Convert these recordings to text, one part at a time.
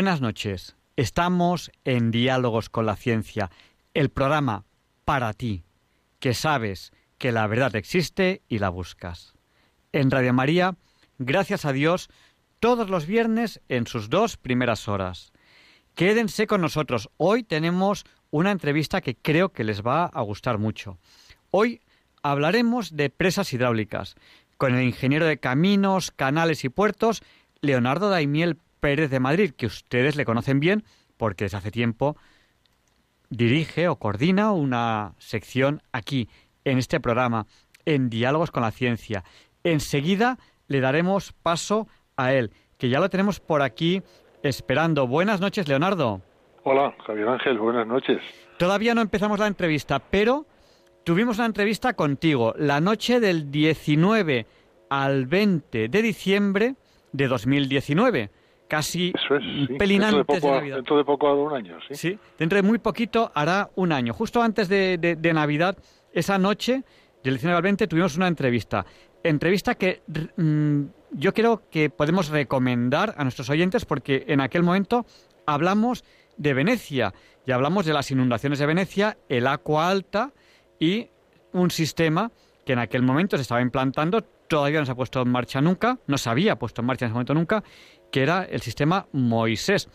Buenas noches. Estamos en Diálogos con la Ciencia, el programa para ti, que sabes que la verdad existe y la buscas. En Radio María, gracias a Dios, todos los viernes en sus dos primeras horas. Quédense con nosotros. Hoy tenemos una entrevista que creo que les va a gustar mucho. Hoy hablaremos de presas hidráulicas con el ingeniero de caminos, canales y puertos, Leonardo Daimiel Pérez de Madrid, que ustedes le conocen bien porque desde hace tiempo dirige o coordina una sección aquí, en este programa, en Diálogos con la Ciencia. Enseguida le daremos paso a él, que ya lo tenemos por aquí esperando. Buenas noches, Leonardo. Hola, Javier Ángel, buenas noches. Todavía no empezamos la entrevista, pero tuvimos una entrevista contigo la noche del 19 al 20 de diciembre de 2019 casi es, un sí. pelín dentro, de poco, de Navidad. dentro de poco ha dado un año, sí. Sí, dentro de muy poquito hará un año. Justo antes de, de- de Navidad, esa noche, del 19 al 20, tuvimos una entrevista. Entrevista que mm, yo creo que podemos recomendar a nuestros oyentes porque en aquel momento hablamos de Venecia y hablamos de las inundaciones de Venecia, el agua alta y un sistema que en aquel momento se estaba implantando, todavía no se ha puesto en marcha nunca, no se había puesto en marcha en ese momento nunca, que era el sistema Moisés.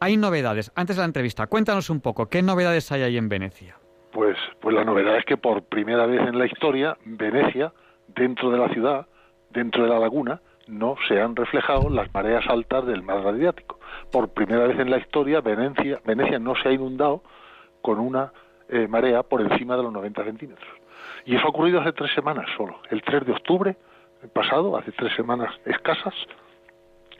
Hay novedades. Antes de la entrevista, cuéntanos un poco, ¿qué novedades hay ahí en Venecia? Pues, pues la novedad es que por primera vez en la historia, Venecia, dentro de la ciudad, dentro de la laguna, no se han reflejado las mareas altas del mar Adriático. Por primera vez en la historia, Venecia, Venecia no se ha inundado con una eh, marea por encima de los 90 centímetros. Y eso ha ocurrido hace tres semanas solo. El 3 de octubre pasado, hace tres semanas escasas,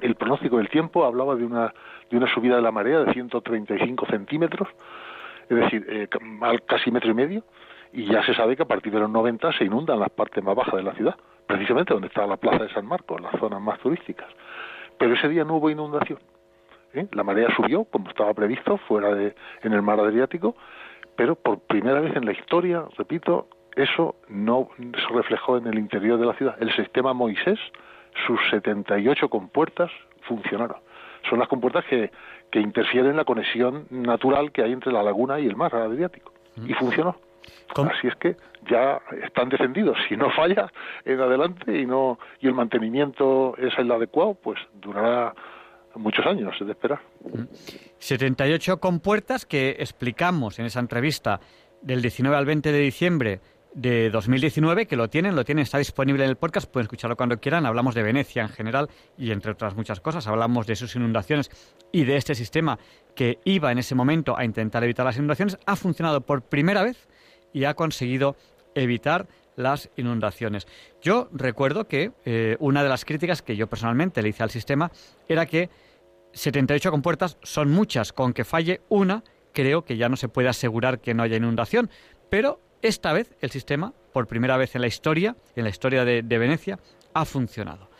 el pronóstico del tiempo hablaba de una, de una subida de la marea de 135 centímetros, es decir, eh, casi metro y medio, y ya se sabe que a partir de los 90 se inundan las partes más bajas de la ciudad, precisamente donde está la plaza de San Marcos, las zonas más turísticas. Pero ese día no hubo inundación. ¿eh? La marea subió, como estaba previsto, fuera de, en el mar Adriático, pero por primera vez en la historia, repito, eso no se reflejó en el interior de la ciudad. El sistema Moisés, sus 78 compuertas funcionaron. Son las compuertas que, que interfieren en la conexión natural que hay entre la laguna y el mar Adriático. Y funcionó. ¿Cómo? Así es que ya están descendidos. Si no falla en adelante y no y el mantenimiento es el adecuado, pues durará muchos años de esperar. 78 compuertas que explicamos en esa entrevista del 19 al 20 de diciembre de 2019, que lo tienen, lo tienen, está disponible en el podcast, pueden escucharlo cuando quieran. Hablamos de Venecia en general y entre otras muchas cosas. Hablamos de sus inundaciones y de este sistema que iba en ese momento a intentar evitar las inundaciones. Ha funcionado por primera vez y ha conseguido evitar las inundaciones. Yo recuerdo que eh, una de las críticas que yo personalmente le hice al sistema era que 78 compuertas son muchas, con que falle una, creo que ya no se puede asegurar que no haya inundación, pero esta vez el sistema, por primera vez en la historia, en la historia de, Venecia, ha funcionado.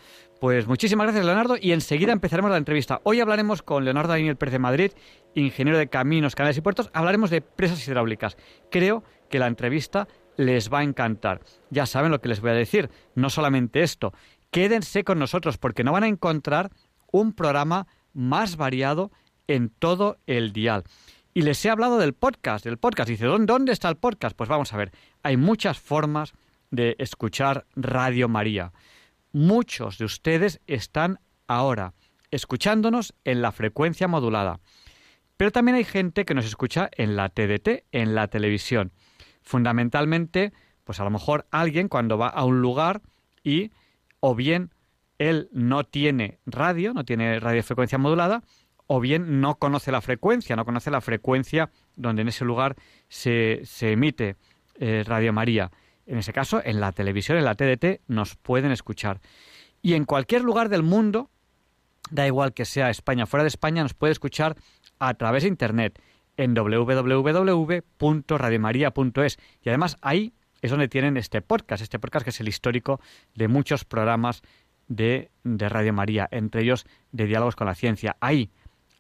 Pues muchísimas gracias, Leonardo, y enseguida empezaremos la entrevista. Hoy hablaremos con Leonardo Daniel Pérez de Madrid, ingeniero de caminos, canales y puertos. Hablaremos de presas hidráulicas. Creo que la entrevista les va a encantar. Ya saben lo que les voy a decir. No solamente esto. Quédense con nosotros porque no van a encontrar un programa más variado en todo el dial. Y les he hablado del podcast, del podcast. Dice, ¿dónde, ¿dónde está el podcast? Pues vamos a ver. Hay muchas formas de escuchar Radio María. Muchos de ustedes están ahora escuchándonos en la frecuencia modulada. Pero también hay gente que nos escucha en la TDT, en la televisión. Fundamentalmente, pues a lo mejor alguien cuando va a un lugar y o bien él no tiene radio, no tiene radiofrecuencia modulada, o bien no conoce la frecuencia, no conoce la frecuencia donde en ese lugar se, emite eh, Radio María. En ese caso, en la televisión, en la TDT, nos pueden escuchar. Y en cualquier lugar del mundo, da igual que sea España o fuera de España, nos puede escuchar a través de Internet en www.radiomaria.es. Y además ahí es donde tienen este podcast, este podcast que es el histórico de muchos programas de, de Radio María, entre ellos de Diálogos con la Ciencia. Ahí,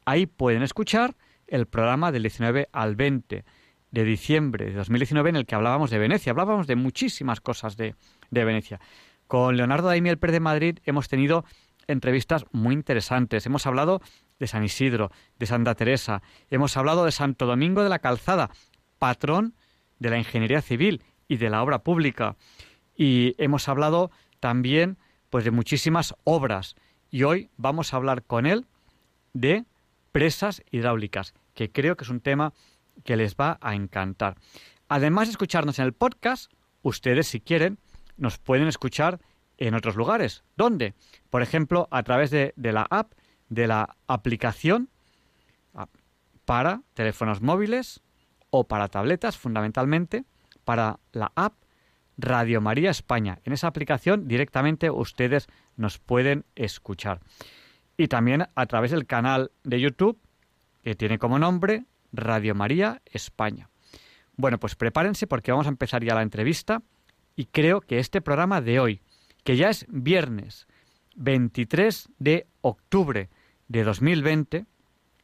ahí pueden escuchar el programa del 19 al 20 de diciembre de 2019 en el que hablábamos de Venecia, hablábamos de muchísimas cosas de, de Venecia. Con Leonardo Daimiel Pérez de Madrid hemos tenido entrevistas muy interesantes. Hemos hablado de San Isidro, de Santa Teresa, hemos hablado de Santo Domingo de la Calzada, patrón de la ingeniería civil y de la obra pública. Y hemos hablado también pues de muchísimas obras y hoy vamos a hablar con él de presas hidráulicas, que creo que es un tema que les va a encantar. Además de escucharnos en el podcast, ustedes si quieren nos pueden escuchar en otros lugares. ¿Dónde? Por ejemplo, a través de, la app, de la aplicación ah, para teléfonos móviles o para tabletas, fundamentalmente, para la app Radio María España. En esa aplicación directamente ustedes nos pueden escuchar. Y también a través del canal de YouTube que tiene como nombre Radio María España. Bueno, pues prepárense porque vamos a empezar ya la entrevista y creo que este programa de hoy, que ya es viernes 23 de octubre de 2020,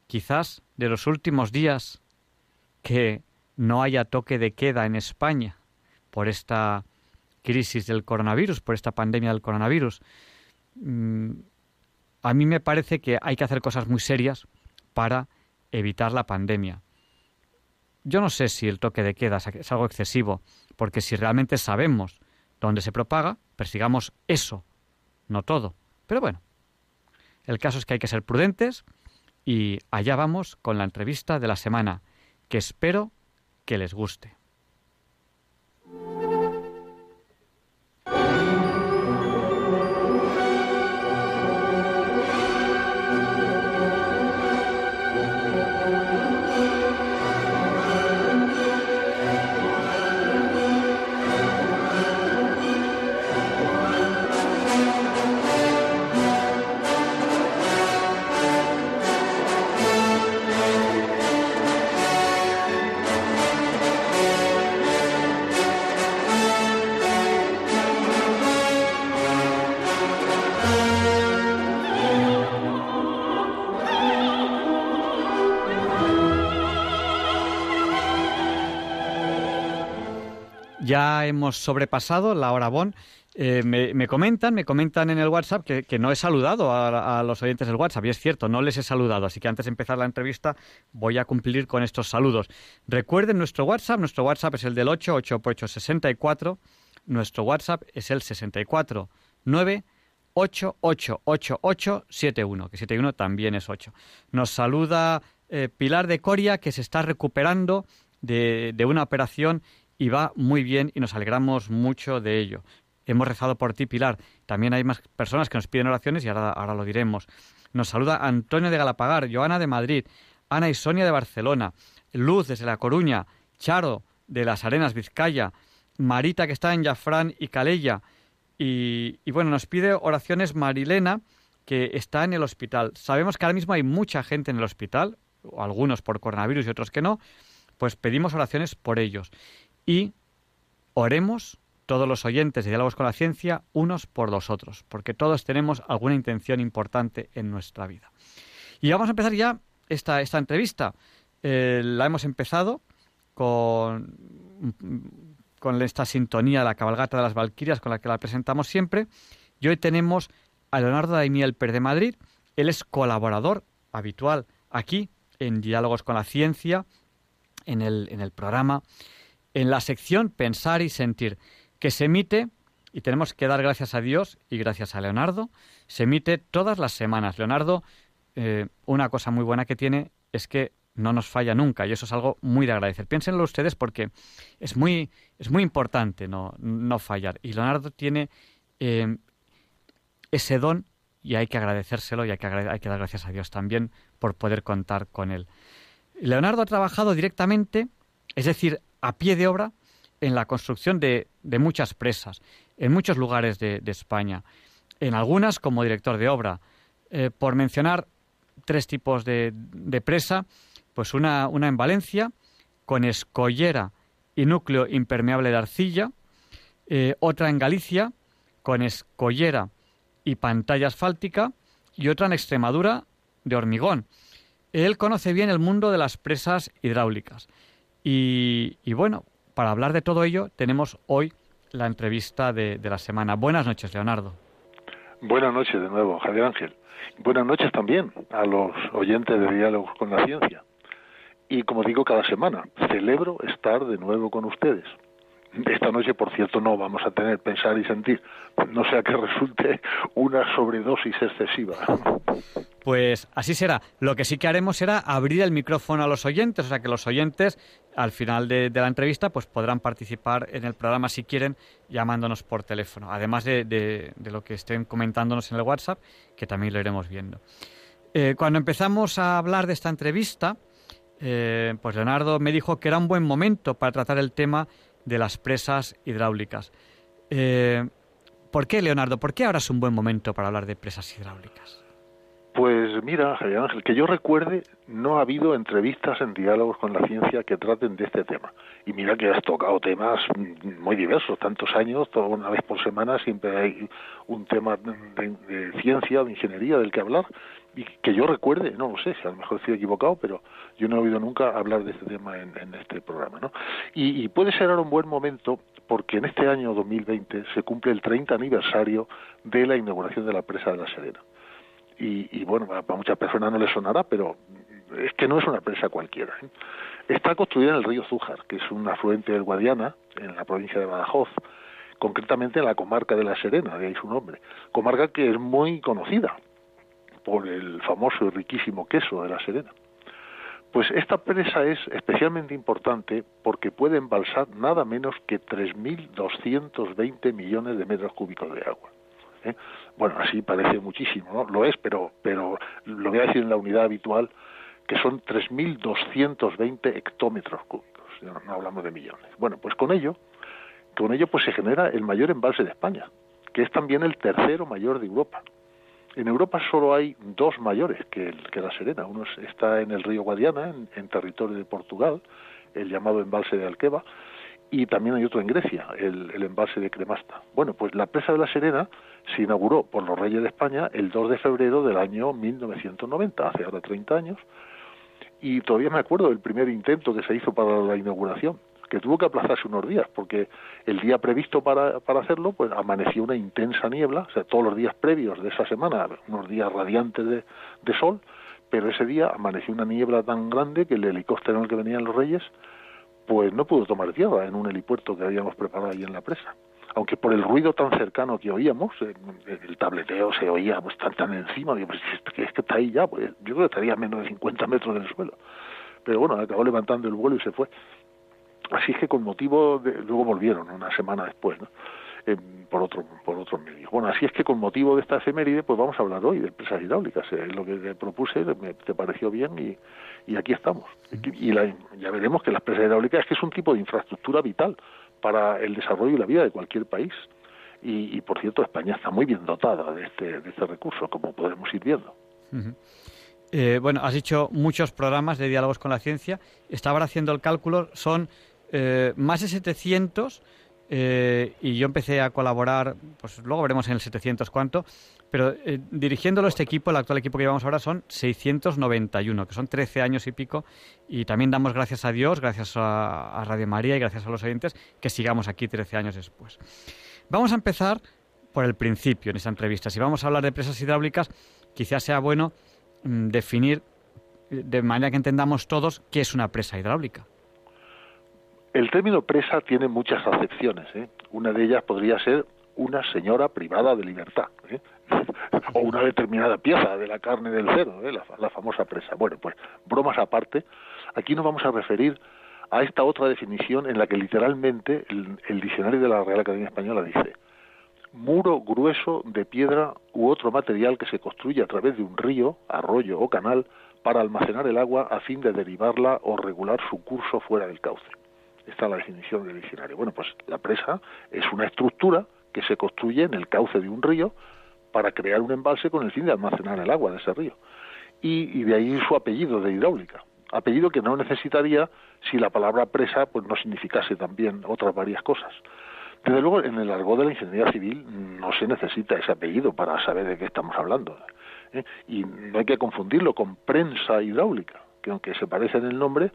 quizás de los últimos días que no haya toque de queda en España por esta crisis del coronavirus, por esta pandemia del coronavirus. A mí me parece que hay que hacer cosas muy serias para evitar la pandemia. Yo no sé si el toque de queda es algo excesivo, porque si realmente sabemos dónde se propaga, persigamos eso, no todo. Pero bueno, el caso es que hay que ser prudentes y allá vamos con la entrevista de la semana, que espero que les guste. Ya hemos sobrepasado la hora bon. Eh, me, comentan, me comentan en el WhatsApp que, no he saludado a, los oyentes del WhatsApp, y es cierto, no les he saludado, así que antes de empezar la entrevista voy a cumplir con estos saludos. Recuerden nuestro WhatsApp, nuestro WhatsApp es el del 88864, nuestro WhatsApp es el 649 888871, que 71 también es 8. Nos saluda eh, Pilar de Coria, que se está recuperando de una operación y va muy bien y nos alegramos mucho de ello. Hemos rezado por ti, Pilar. También hay más personas que nos piden oraciones y ahora, ahora lo diremos. Nos saluda Antonio de Galapagar, Joana de Madrid, Ana y Sonia de Barcelona, Luz desde La Coruña, Charo de Las Arenas, Vizcaya, Marita que está en Jafrán y Calella. Y, y bueno, nos pide oraciones Marilena que está en el hospital. Sabemos que ahora mismo hay mucha gente en el hospital, algunos por coronavirus y otros que no, pues pedimos oraciones por ellos y oremos todos los oyentes de Diálogos con la Ciencia unos por los otros, porque todos tenemos alguna intención importante en nuestra vida. Y vamos a empezar ya esta, esta entrevista. Eh, la hemos empezado con, con esta sintonía, la cabalgata de las Valquirias, con la que la presentamos siempre. Y hoy tenemos a Leonardo Daimiel Pérez de Madrid. Él es colaborador habitual aquí en Diálogos con la Ciencia, en el, en el programa en la sección Pensar y Sentir, que se emite, y tenemos que dar gracias a Dios y gracias a Leonardo, se emite todas las semanas. Leonardo, eh, una cosa muy buena que tiene es que no nos falla nunca y eso es algo muy de agradecer. Piénsenlo ustedes porque es muy, es muy importante no, no fallar. Y Leonardo tiene eh, ese don y hay que agradecérselo y hay que, hay que dar gracias a Dios también por poder contar con él. Leonardo ha trabajado directamente, es decir, a pie de obra en la construcción de, muchas presas, en muchos lugares de, España. En algunas como director de obra, Eh, por mencionar tres tipos de, presa, pues una, una, en Valencia, con escollera y núcleo impermeable de arcilla, eh, otra en Galicia, con escollera y pantalla asfáltica, y otra en Extremadura, de hormigón. Él conoce bien el mundo de las presas hidráulicas. Y, bueno, para hablar de todo ello, tenemos hoy la entrevista de, de la semana. Buenas noches, Leonardo. Buenas noches de nuevo, Javier Ángel. Buenas noches también a los oyentes de Diálogos con la Ciencia. Y como digo cada semana, celebro estar de nuevo con ustedes. Esta noche, por cierto, no vamos a tener pensar y sentir, no sea que resulte una sobredosis excesiva. Pues así será. Lo que sí que haremos será abrir el micrófono a los oyentes, o sea que los oyentes al final de, la entrevista pues podrán participar en el programa si quieren llamándonos por teléfono, además de, lo que estén comentándonos en el WhatsApp, que también lo iremos viendo. Eh, cuando empezamos a hablar de esta entrevista, eh, pues Leonardo me dijo que era un buen momento para tratar el tema de las presas hidráulicas. Eh, ¿Por qué, Leonardo? ¿Por qué ahora es un buen momento para hablar de presas hidráulicas? Pues mira, Javier Ángel, que yo recuerde, no ha habido entrevistas en diálogos con la ciencia que traten de este tema. Y mira que has tocado temas muy diversos, tantos años, toda una vez por semana siempre hay un tema de, ciencia, de ingeniería del que hablar. Y que yo recuerde, no lo sé, si a lo mejor estoy equivocado, pero yo no he oído nunca hablar de este tema en, este programa. ¿no? Y, y puede ser ahora un buen momento porque en este año 2020 se cumple el 30 aniversario de la inauguración de la presa de la Serena y, bueno, para muchas personas no les sonará, pero es que no es una presa cualquiera. ¿eh? Está construida en el río Zújar, que es un afluente del Guadiana, en la provincia de Badajoz, concretamente en la comarca de La Serena, de ahí su nombre. Comarca que es muy conocida por el famoso y riquísimo queso de La Serena. Pues esta presa es especialmente importante porque puede embalsar nada menos que 3.220 millones de metros cúbicos de agua. ¿eh? Bueno, así parece muchísimo, ¿no? Lo es, pero, pero lo voy a decir en la unidad habitual, que son 3.220 hectómetros cúbicos, no, no hablamos de millones. Bueno, pues con ello, con ello pues se genera el mayor embalse de España, que es también el tercero mayor de Europa. En Europa solo hay dos mayores que, el, que la Serena. Uno está en el río Guadiana, en, territorio de Portugal, el llamado embalse de Alqueva, y también hay otro en Grecia, el, el embalse de Cremasta. Bueno, pues la presa de la Serena se inauguró por los Reyes de España el 2 de febrero del año 1990, hace ahora 30 años, y todavía me acuerdo del primer intento que se hizo para la inauguración, que tuvo que aplazarse unos días, porque el día previsto para, para hacerlo, pues amaneció una intensa niebla, o sea, todos los días previos de esa semana, unos días radiantes de, de sol, pero ese día amaneció una niebla tan grande que el helicóptero en el que venían los reyes, pues no pudo tomar tierra en un helipuerto que habíamos preparado ahí en la presa aunque por el ruido tan cercano que oíamos, el, tableteo se oía pues, tan, tan encima, digo, pues, es que está ahí ya, pues yo creo que estaría a menos de 50 metros del suelo. Pero bueno, acabó levantando el vuelo y se fue. Así es que con motivo de, luego volvieron una semana después, ¿no? por otro por otros medios. Bueno, así es que con motivo de esta efeméride, pues vamos a hablar hoy de empresas hidráulicas. Eh, lo que te propuse me, te pareció bien y, y aquí estamos. Y la, ya veremos que las empresas hidráulicas es que es un tipo de infraestructura vital para el desarrollo y la vida de cualquier país. Y, por cierto, España está muy bien dotada de este, de este recurso, como podemos ir viendo. Eh, bueno, has dicho muchos programas de diálogos con la ciencia. Estaba haciendo el cálculo, son eh, más de 700 eh, y yo empecé a colaborar, pues luego veremos en el 700 cuánto, pero eh, dirigiéndolo este equipo, el actual equipo que llevamos ahora son 691, que son 13 años y pico, y también damos gracias a Dios, gracias a, Radio María y gracias a los oyentes, que sigamos aquí 13 años después. Vamos a empezar por el principio en esta entrevista. Si vamos a hablar de presas hidráulicas, quizás sea bueno mm, definir de manera que entendamos todos qué es una presa hidráulica. El término presa tiene muchas acepciones. ¿eh? Una de ellas podría ser una señora privada de libertad, ¿eh? o una determinada pieza de la carne del cerdo, ¿eh? la, famosa presa. Bueno, pues bromas aparte, aquí nos vamos a referir a esta otra definición en la que literalmente el, diccionario de la Real Academia Española dice muro grueso de piedra u otro material que se construye a través de un río, arroyo o canal para almacenar el agua a fin de derivarla o regular su curso fuera del cauce. Esta es la definición del diccionario. Bueno, pues la presa es una estructura que se construye en el cauce de un río para crear un embalse con el fin de almacenar el agua de ese río. Y, de ahí su apellido de hidráulica. Apellido que no necesitaría si la palabra presa pues no significase también otras varias cosas. Desde luego, en el argot de la ingeniería civil no se necesita ese apellido para saber de qué estamos hablando. ¿eh? Y no hay que confundirlo con prensa hidráulica, que aunque se parece en el nombre,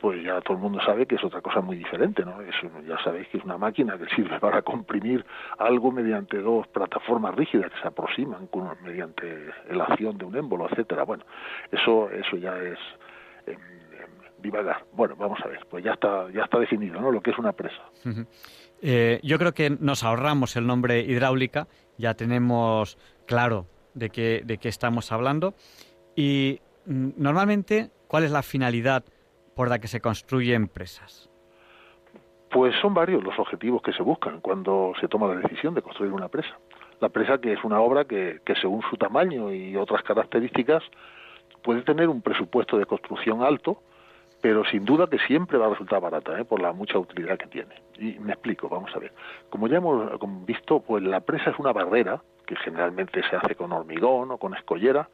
pues ya todo el mundo sabe que es otra cosa muy diferente, ¿no? ya sabéis que es una máquina que sirve para comprimir algo mediante dos plataformas rígidas que se aproximan con, mediante la acción de un émbolo, etcétera. Bueno, eso eso ya es em, divagar. Bueno, vamos a ver, pues ya está ya está definido, ¿no? Lo que es una presa. Eh, yo creo que nos ahorramos el nombre hidráulica, ya tenemos claro de qué de qué estamos hablando y mm, normalmente ¿cuál es la finalidad por la que se construyen presas? Pues son varios los objetivos que se buscan cuando se toma la decisión de construir una presa. La presa, que es una obra que, según su tamaño y otras características, puede tener un presupuesto de construcción alto, pero sin duda que siempre va a resultar barata, ¿eh? por la mucha utilidad que tiene. Y me explico, vamos a ver. Como ya hemos visto, pues la presa es una barrera que generalmente se hace con hormigón o con escollera,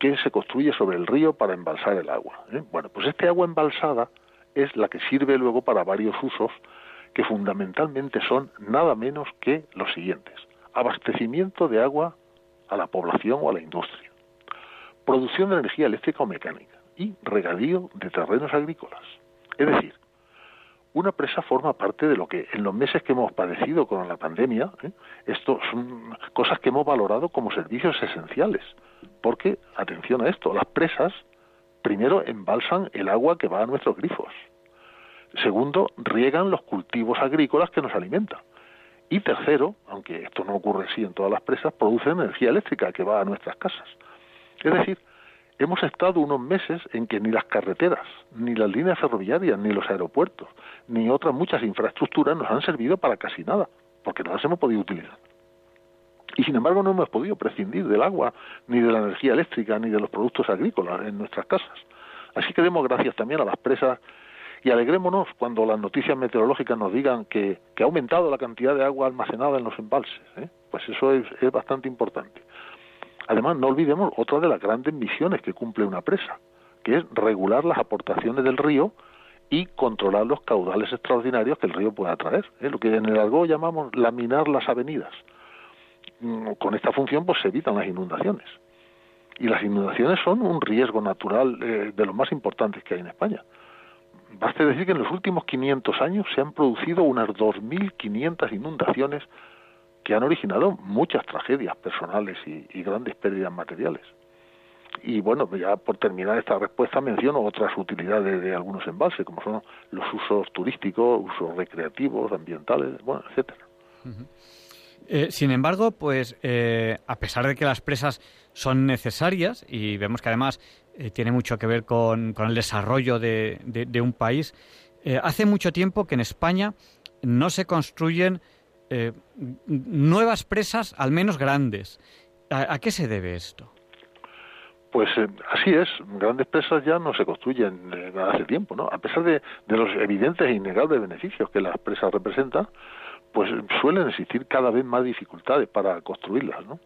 que se construye sobre el río para embalsar el agua. ¿eh? Bueno, pues este agua embalsada es la que sirve luego para varios usos que fundamentalmente son nada menos que los siguientes. Abastecimiento de agua a la población o a la industria. Producción de energía eléctrica o mecánica. Y regadío de terrenos agrícolas. Es decir, una presa forma parte de lo que en los meses que hemos padecido con la pandemia, ¿eh? esto son cosas que hemos valorado como servicios esenciales. Porque, atención a esto, las presas primero embalsan el agua que va a nuestros grifos. Segundo, riegan los cultivos agrícolas que nos alimentan. Y tercero, aunque esto no ocurre así en todas las presas, producen energía eléctrica que va a nuestras casas. Es decir, hemos estado unos meses en que ni las carreteras, ni las líneas ferroviarias, ni los aeropuertos, ni otras muchas infraestructuras nos han servido para casi nada, porque no las hemos podido utilizar. Y sin embargo no hemos podido prescindir del agua, ni de la energía eléctrica, ni de los productos agrícolas en nuestras casas. Así que demos gracias también a las presas y alegrémonos cuando las noticias meteorológicas nos digan que, ha aumentado la cantidad de agua almacenada en los embalses. ¿eh? Pues eso es, bastante importante. Además, no olvidemos otra de las grandes misiones que cumple una presa, que es regular las aportaciones del río y controlar los caudales extraordinarios que el río pueda traer, ¿eh? lo que en el argot llamamos laminar las avenidas. Mm, con esta función pues se evitan las inundaciones. Y las inundaciones son un riesgo natural eh, de los más importantes que hay en España. Baste decir que en los últimos 500 años se han producido unas 2.500 inundaciones que han originado muchas tragedias personales y, grandes pérdidas materiales. Y bueno, ya por terminar esta respuesta menciono otras utilidades de algunos embalses, como son los usos turísticos, usos recreativos, ambientales, bueno, etcétera. Eh, sin embargo, pues eh, a pesar de que las presas son necesarias y vemos que además eh, tiene mucho que ver con, el desarrollo de, un país, hace mucho tiempo que en España no se construyen nuevas presas, al menos grandes. ¿A, qué se debe esto? Pues así es, grandes presas ya no se construyen hace tiempo, ¿no? A pesar de, de, los evidentes e innegables beneficios que las presas representan, pues suelen existir cada vez más dificultades para construirlas, ¿no?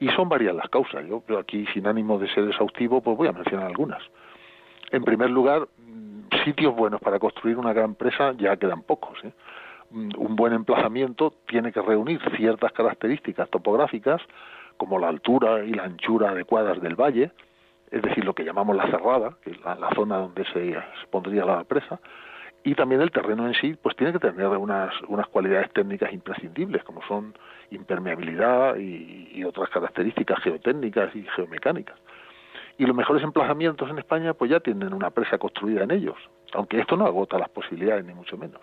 Y son varias las causas. Yo aquí, sin ánimo de ser exhaustivo, pues voy a mencionar algunas. En primer lugar, mm, sitios buenos para construir una gran presa ya quedan pocos. ¿eh? Mm, un buen emplazamiento tiene que reunir ciertas características topográficas, como la altura y la anchura adecuadas del valle, es decir, lo que llamamos la cerrada, que es la, zona donde se pondría la presa, y también el terreno en sí pues tiene que tener unas, unas cualidades técnicas imprescindibles como son impermeabilidad y, otras características geotécnicas y geomecánicas. Y los mejores emplazamientos en España pues ya tienen una presa construida en ellos aunque esto no agota las posibilidades ni mucho menos.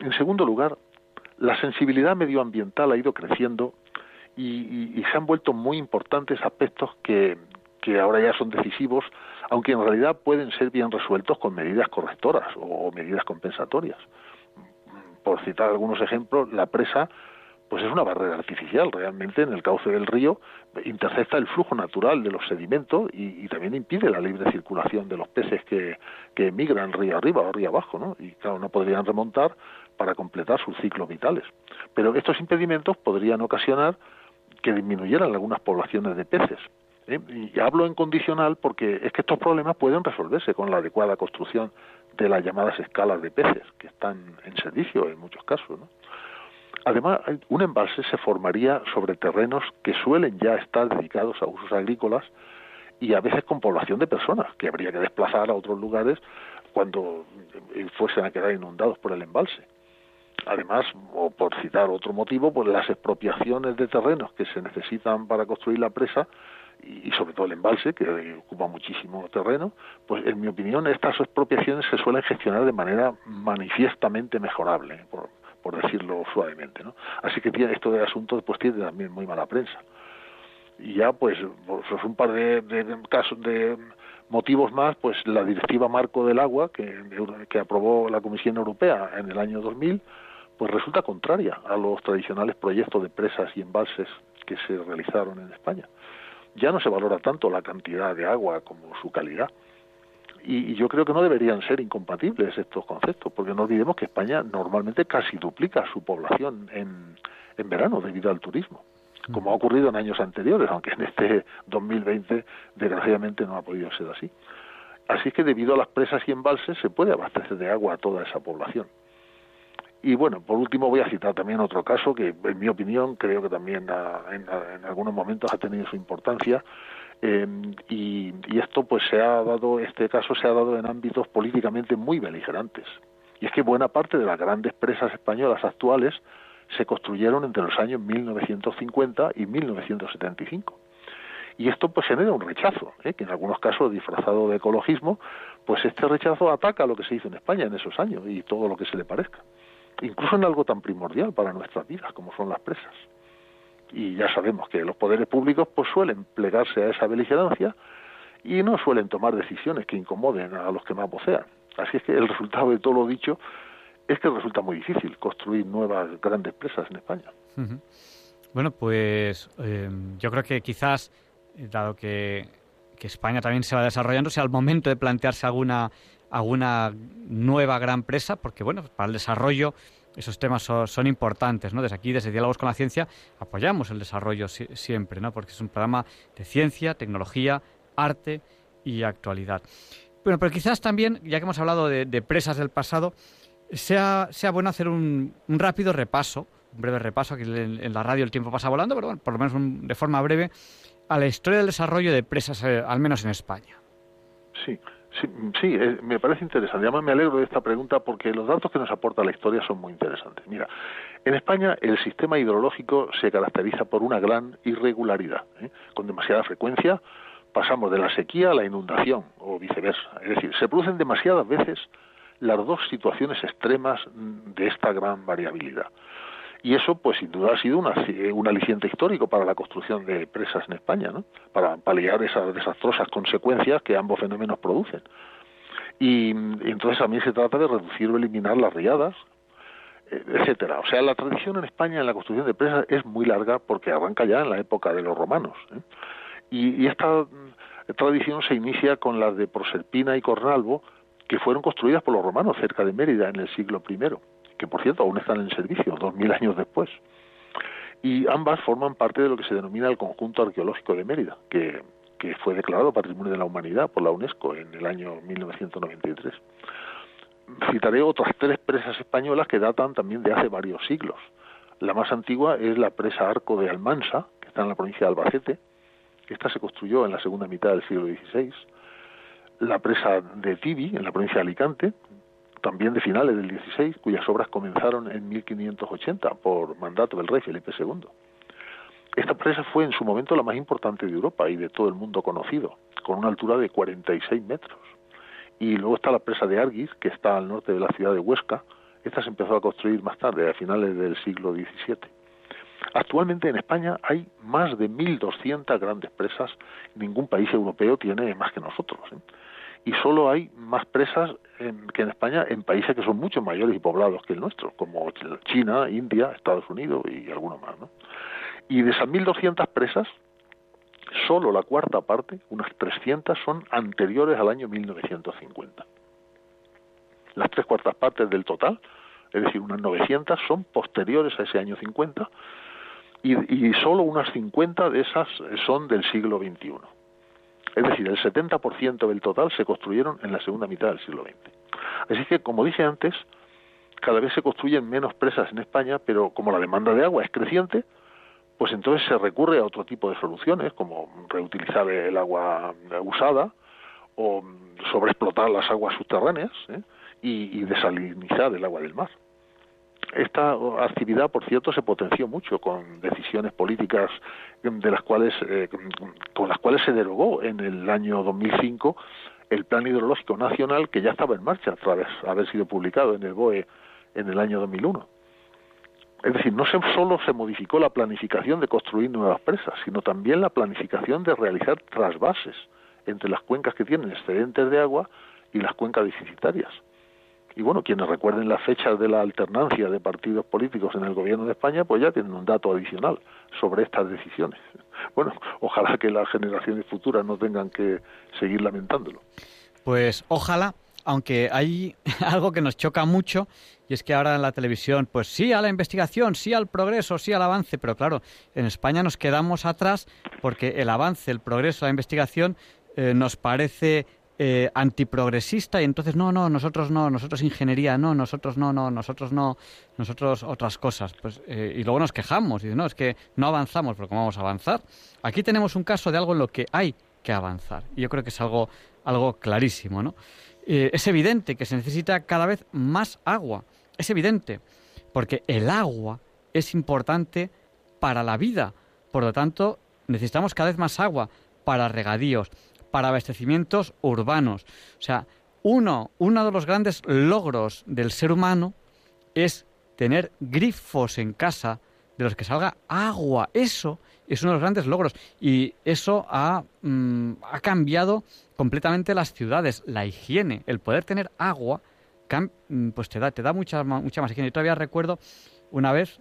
En segundo lugar la sensibilidad medioambiental ha ido creciendo y, y se han vuelto muy importantes aspectos que, que ahora ya son decisivos aunque en realidad pueden ser bien resueltos con medidas correctoras o medidas compensatorias. Por citar algunos ejemplos, la presa pues es una barrera artificial realmente en el cauce del río, intercepta el flujo natural de los sedimentos y, también impide la libre circulación de los peces que, que emigran río arriba o río abajo, ¿no? Y claro, no podrían remontar para completar sus ciclos vitales. Pero estos impedimentos podrían ocasionar que disminuyeran algunas poblaciones de peces. ¿Eh? Y hablo en condicional porque es que estos problemas pueden resolverse con la adecuada construcción de las llamadas escalas de peces, que están en servicio en muchos casos. Además, un embalse se formaría sobre terrenos que suelen ya estar dedicados a usos agrícolas y a veces con población de personas, que habría que desplazar a otros lugares cuando fuesen a quedar inundados por el embalse. Además, o por citar otro motivo, pues las expropiaciones de terrenos que se necesitan para construir la presa y sobre todo el embalse, que ocupa muchísimo terreno, pues en mi opinión estas expropiaciones se suelen gestionar de manera manifiestamente mejorable, por, por decirlo suavemente. ¿no? Así que tiene, esto de asunto pues tiene también muy mala prensa. Y ya pues, pues un par de, de, casos de motivos más, pues la directiva marco del agua que, que aprobó la Comisión Europea en el año 2000, pues resulta contraria a los tradicionales proyectos de presas y embalses que se realizaron en España ya no se valora tanto la cantidad de agua como su calidad. Y, yo creo que no deberían ser incompatibles estos conceptos, porque no olvidemos que España normalmente casi duplica su población en, en verano debido al turismo, como ha ocurrido en años anteriores, aunque en este 2020 desgraciadamente no ha podido ser así. Así que debido a las presas y embalses se puede abastecer de agua a toda esa población. Y bueno, por último voy a citar también otro caso que, en mi opinión, creo que también en, algunos momentos ha tenido su importancia. Eh, y, esto, pues, se ha dado, este caso se ha dado en ámbitos políticamente muy beligerantes. Y es que buena parte de las grandes presas españolas actuales se construyeron entre los años 1950 y 1975. Y esto pues genera un rechazo, ¿eh? que en algunos casos disfrazado de ecologismo, pues este rechazo ataca lo que se hizo en España en esos años y todo lo que se le parezca incluso en algo tan primordial para nuestras vidas como son las presas. Y ya sabemos que los poderes públicos pues suelen plegarse a esa beligerancia y no suelen tomar decisiones que incomoden a los que más vocean. Así es que el resultado de todo lo dicho es que resulta muy difícil construir nuevas grandes presas en España. Bueno, pues eh, yo creo que quizás, dado que, que España también se va desarrollando, sea el momento de plantearse alguna alguna nueva gran presa, porque bueno, para el desarrollo esos temas son, importantes, ¿no? Desde aquí, desde Diálogos con la Ciencia, apoyamos el desarrollo siempre, ¿no? Porque es un programa de ciencia, tecnología, arte y actualidad. Bueno, pero quizás también, ya que hemos hablado de, presas del pasado, sea, sea bueno hacer un, rápido repaso, un breve repaso, aquí en, la radio el tiempo pasa volando, pero bueno, por lo menos de forma breve, a la historia del desarrollo de presas, eh, al menos en España. Sí, Sí, sí eh, me parece interesante. Además, me alegro de esta pregunta porque los datos que nos aporta la historia son muy interesantes. Mira, en España el sistema hidrológico se caracteriza por una gran irregularidad. ¿eh? Con demasiada frecuencia pasamos de la sequía a la inundación o viceversa. Es decir, se producen demasiadas veces las dos situaciones extremas de esta gran variabilidad. Y eso, pues sin duda, ha sido una, un aliciente histórico para la construcción de presas en España, ¿no? para paliar esas desastrosas consecuencias que ambos fenómenos producen. Y, entonces también se trata de reducir o eliminar las riadas, eh, etcétera. O sea, la tradición en España en la construcción de presas es muy larga porque arranca ya en la época de los romanos. ¿eh? Y, y, esta mm, tradición se inicia con las de Proserpina y Cornalvo, que fueron construidas por los romanos cerca de Mérida en el siglo I que por cierto aún están en servicio, dos mil años después. Y ambas forman parte de lo que se denomina el conjunto arqueológico de Mérida, que, que fue declarado Patrimonio de la Humanidad por la UNESCO en el año 1993. Citaré otras tres presas españolas que datan también de hace varios siglos. La más antigua es la presa Arco de Almansa, que está en la provincia de Albacete. Esta se construyó en la segunda mitad del siglo XVI. La presa de Tibi, en la provincia de Alicante, también de finales del XVI, cuyas obras comenzaron en 1580 por mandato del rey Felipe II. Esta presa fue en su momento la más importante de Europa y de todo el mundo conocido, con una altura de 46 metros. Y luego está la presa de Arguis, que está al norte de la ciudad de Huesca. Esta se empezó a construir más tarde, a finales del siglo XVII. Actualmente en España hay más de 1.200 grandes presas. Ningún país europeo tiene más que nosotros. ¿eh? Y solo hay más presas que en España en países que son mucho mayores y poblados que el nuestro, como China, India, Estados Unidos y algunos más. ¿no? Y de esas 1.200 presas, solo la cuarta parte, unas 300, son anteriores al año 1950. Las tres cuartas partes del total, es decir, unas 900, son posteriores a ese año 50 y, y solo unas 50 de esas son del siglo XXI. Es decir, el 70% del total se construyeron en la segunda mitad del siglo XX. Así que, como dije antes, cada vez se construyen menos presas en España, pero como la demanda de agua es creciente, pues entonces se recurre a otro tipo de soluciones, como reutilizar el agua usada o sobreexplotar las aguas subterráneas ¿eh? y, y desalinizar el agua del mar. Esta actividad, por cierto, se potenció mucho con decisiones políticas de las cuales, eh, con las cuales se derogó en el año 2005 el Plan Hidrológico Nacional que ya estaba en marcha tras haber sido publicado en el BOE en el año 2001. Es decir, no solo se modificó la planificación de construir nuevas presas, sino también la planificación de realizar trasvases entre las cuencas que tienen excedentes de agua y las cuencas deficitarias. Y bueno, quienes recuerden las fechas de la alternancia de partidos políticos en el gobierno de España, pues ya tienen un dato adicional sobre estas decisiones. Bueno, ojalá que las generaciones futuras no tengan que seguir lamentándolo. Pues ojalá, aunque hay algo que nos choca mucho y es que ahora en la televisión, pues sí a la investigación, sí al progreso, sí al avance, pero claro, en España nos quedamos atrás porque el avance, el progreso, la investigación eh, nos parece eh, antiprogresista y entonces no, no, nosotros no, nosotros ingeniería, no, nosotros no, no, nosotros no, nosotros otras cosas. Pues, eh, y luego nos quejamos y no, es que no avanzamos, pero ¿cómo vamos a avanzar? Aquí tenemos un caso de algo en lo que hay que avanzar. Y yo creo que es algo, algo clarísimo, ¿no? Eh, es evidente que se necesita cada vez más agua. Es evidente, porque el agua es importante para la vida. Por lo tanto, necesitamos cada vez más agua para regadíos, para abastecimientos urbanos. O sea, uno, uno de los grandes logros del ser humano es tener grifos en casa de los que salga agua. Eso es uno de los grandes logros. Y eso ha, mm, ha cambiado completamente las ciudades. La higiene, el poder tener agua, mm, pues te da, te da mucha, mucha más higiene. Yo todavía recuerdo una vez,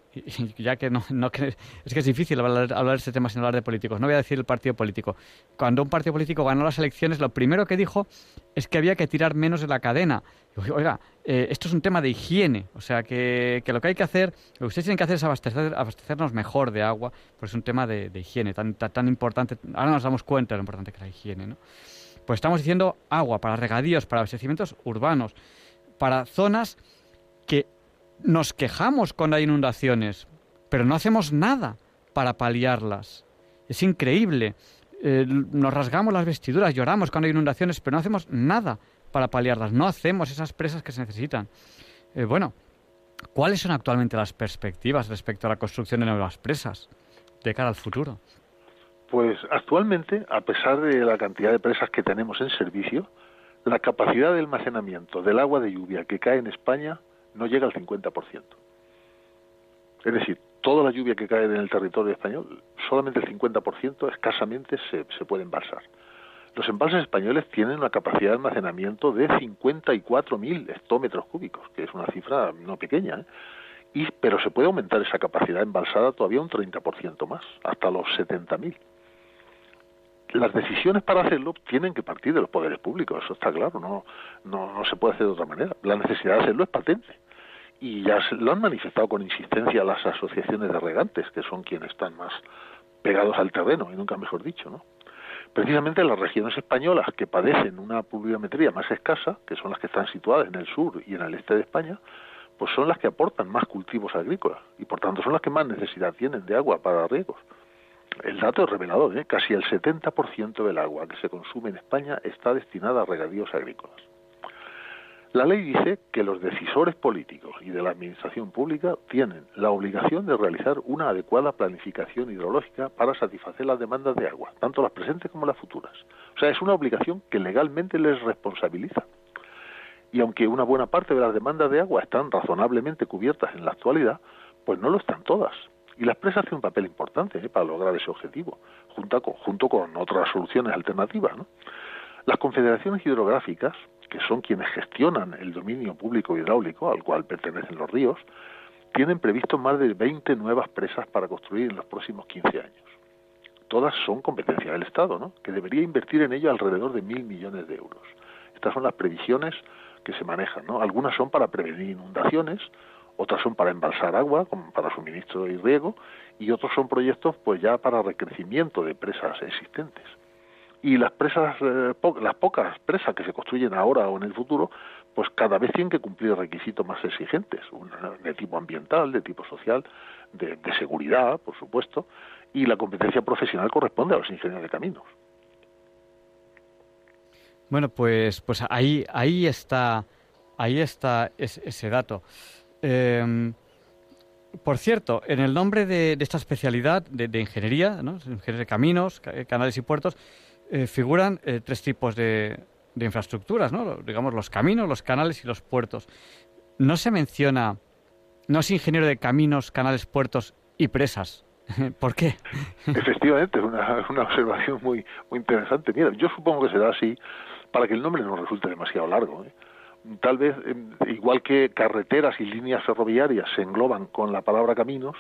ya que no, no es que es difícil hablar, de este tema sin hablar de políticos, no voy a decir el partido político. Cuando un partido político ganó las elecciones, lo primero que dijo es que había que tirar menos de la cadena. Oiga, eh, esto es un tema de higiene, o sea que, lo que hay que hacer, lo que ustedes tienen que hacer es abastecer, abastecernos mejor de agua, porque es un tema de, higiene tan, tan, importante. Ahora nos damos cuenta de lo importante que es la higiene, ¿no? Pues estamos diciendo agua para regadíos, para abastecimientos urbanos, para zonas que nos quejamos cuando hay inundaciones, pero no hacemos nada para paliarlas. Es increíble. Eh, nos rasgamos las vestiduras, lloramos cuando hay inundaciones, pero no hacemos nada para paliarlas. No hacemos esas presas que se necesitan. Eh, bueno, ¿cuáles son actualmente las perspectivas respecto a la construcción de nuevas presas de cara al futuro? Pues actualmente, a pesar de la cantidad de presas que tenemos en servicio, la capacidad de almacenamiento del agua de lluvia que cae en España no llega al 50%. Es decir, toda la lluvia que cae en el territorio español, solamente el 50% escasamente se, puede embalsar. Los embalses españoles tienen una capacidad de almacenamiento de 54.000 hectómetros cúbicos, que es una cifra no pequeña, ¿eh? y, pero se puede aumentar esa capacidad embalsada todavía un 30% más, hasta los 70.000. Las decisiones para hacerlo tienen que partir de los poderes públicos, eso está claro, no, no, no se puede hacer de otra manera. La necesidad de hacerlo es patente y ya lo han manifestado con insistencia las asociaciones de regantes, que son quienes están más pegados al terreno, y nunca mejor dicho, ¿no? Precisamente las regiones españolas que padecen una pluviometría más escasa, que son las que están situadas en el sur y en el este de España, pues son las que aportan más cultivos agrícolas y por tanto son las que más necesidad tienen de agua para riegos. El dato es revelador, ¿eh? casi el 70% del agua que se consume en España está destinada a regadíos agrícolas. La ley dice que los decisores políticos y de la administración pública tienen la obligación de realizar una adecuada planificación hidrológica para satisfacer las demandas de agua, tanto las presentes como las futuras. O sea, es una obligación que legalmente les responsabiliza. Y aunque una buena parte de las demandas de agua están razonablemente cubiertas en la actualidad, pues no lo están todas. Y las presas tienen un papel importante ¿eh? para lograr ese objetivo, junto con, junto con otras soluciones alternativas. ¿no? Las confederaciones hidrográficas que son quienes gestionan el dominio público hidráulico al cual pertenecen los ríos, tienen previsto más de 20 nuevas presas para construir en los próximos 15 años. Todas son competencia del Estado, ¿no? que debería invertir en ello alrededor de mil millones de euros. Estas son las previsiones que se manejan. ¿no? Algunas son para prevenir inundaciones, otras son para embalsar agua, como para suministro y riego, y otros son proyectos pues ya para recrecimiento de presas existentes. Y las presas, eh, las pocas presas que se construyen ahora o en el futuro, pues cada vez tienen que cumplir requisitos más exigentes, de tipo ambiental, de tipo social, de, de seguridad, por supuesto, y la competencia profesional corresponde a los ingenieros de caminos. Bueno, pues, pues ahí, ahí está, ahí está ese, dato. Em, por cierto, en el nombre de, esta especialidad de, ingeniería, ¿no? ingeniería de caminos, canales y puertos, eh, figuran eh, tres tipos de, infraestructuras, ¿no? digamos los caminos, los canales y los puertos. No se menciona, no es ingeniero de caminos, canales, puertos y presas. ¿Por qué? Efectivamente, es una, una observación muy, muy interesante. Mira, yo supongo que será así para que el nombre no resulte demasiado largo. ¿eh? Tal vez, em, igual que carreteras y líneas ferroviarias se engloban con la palabra caminos,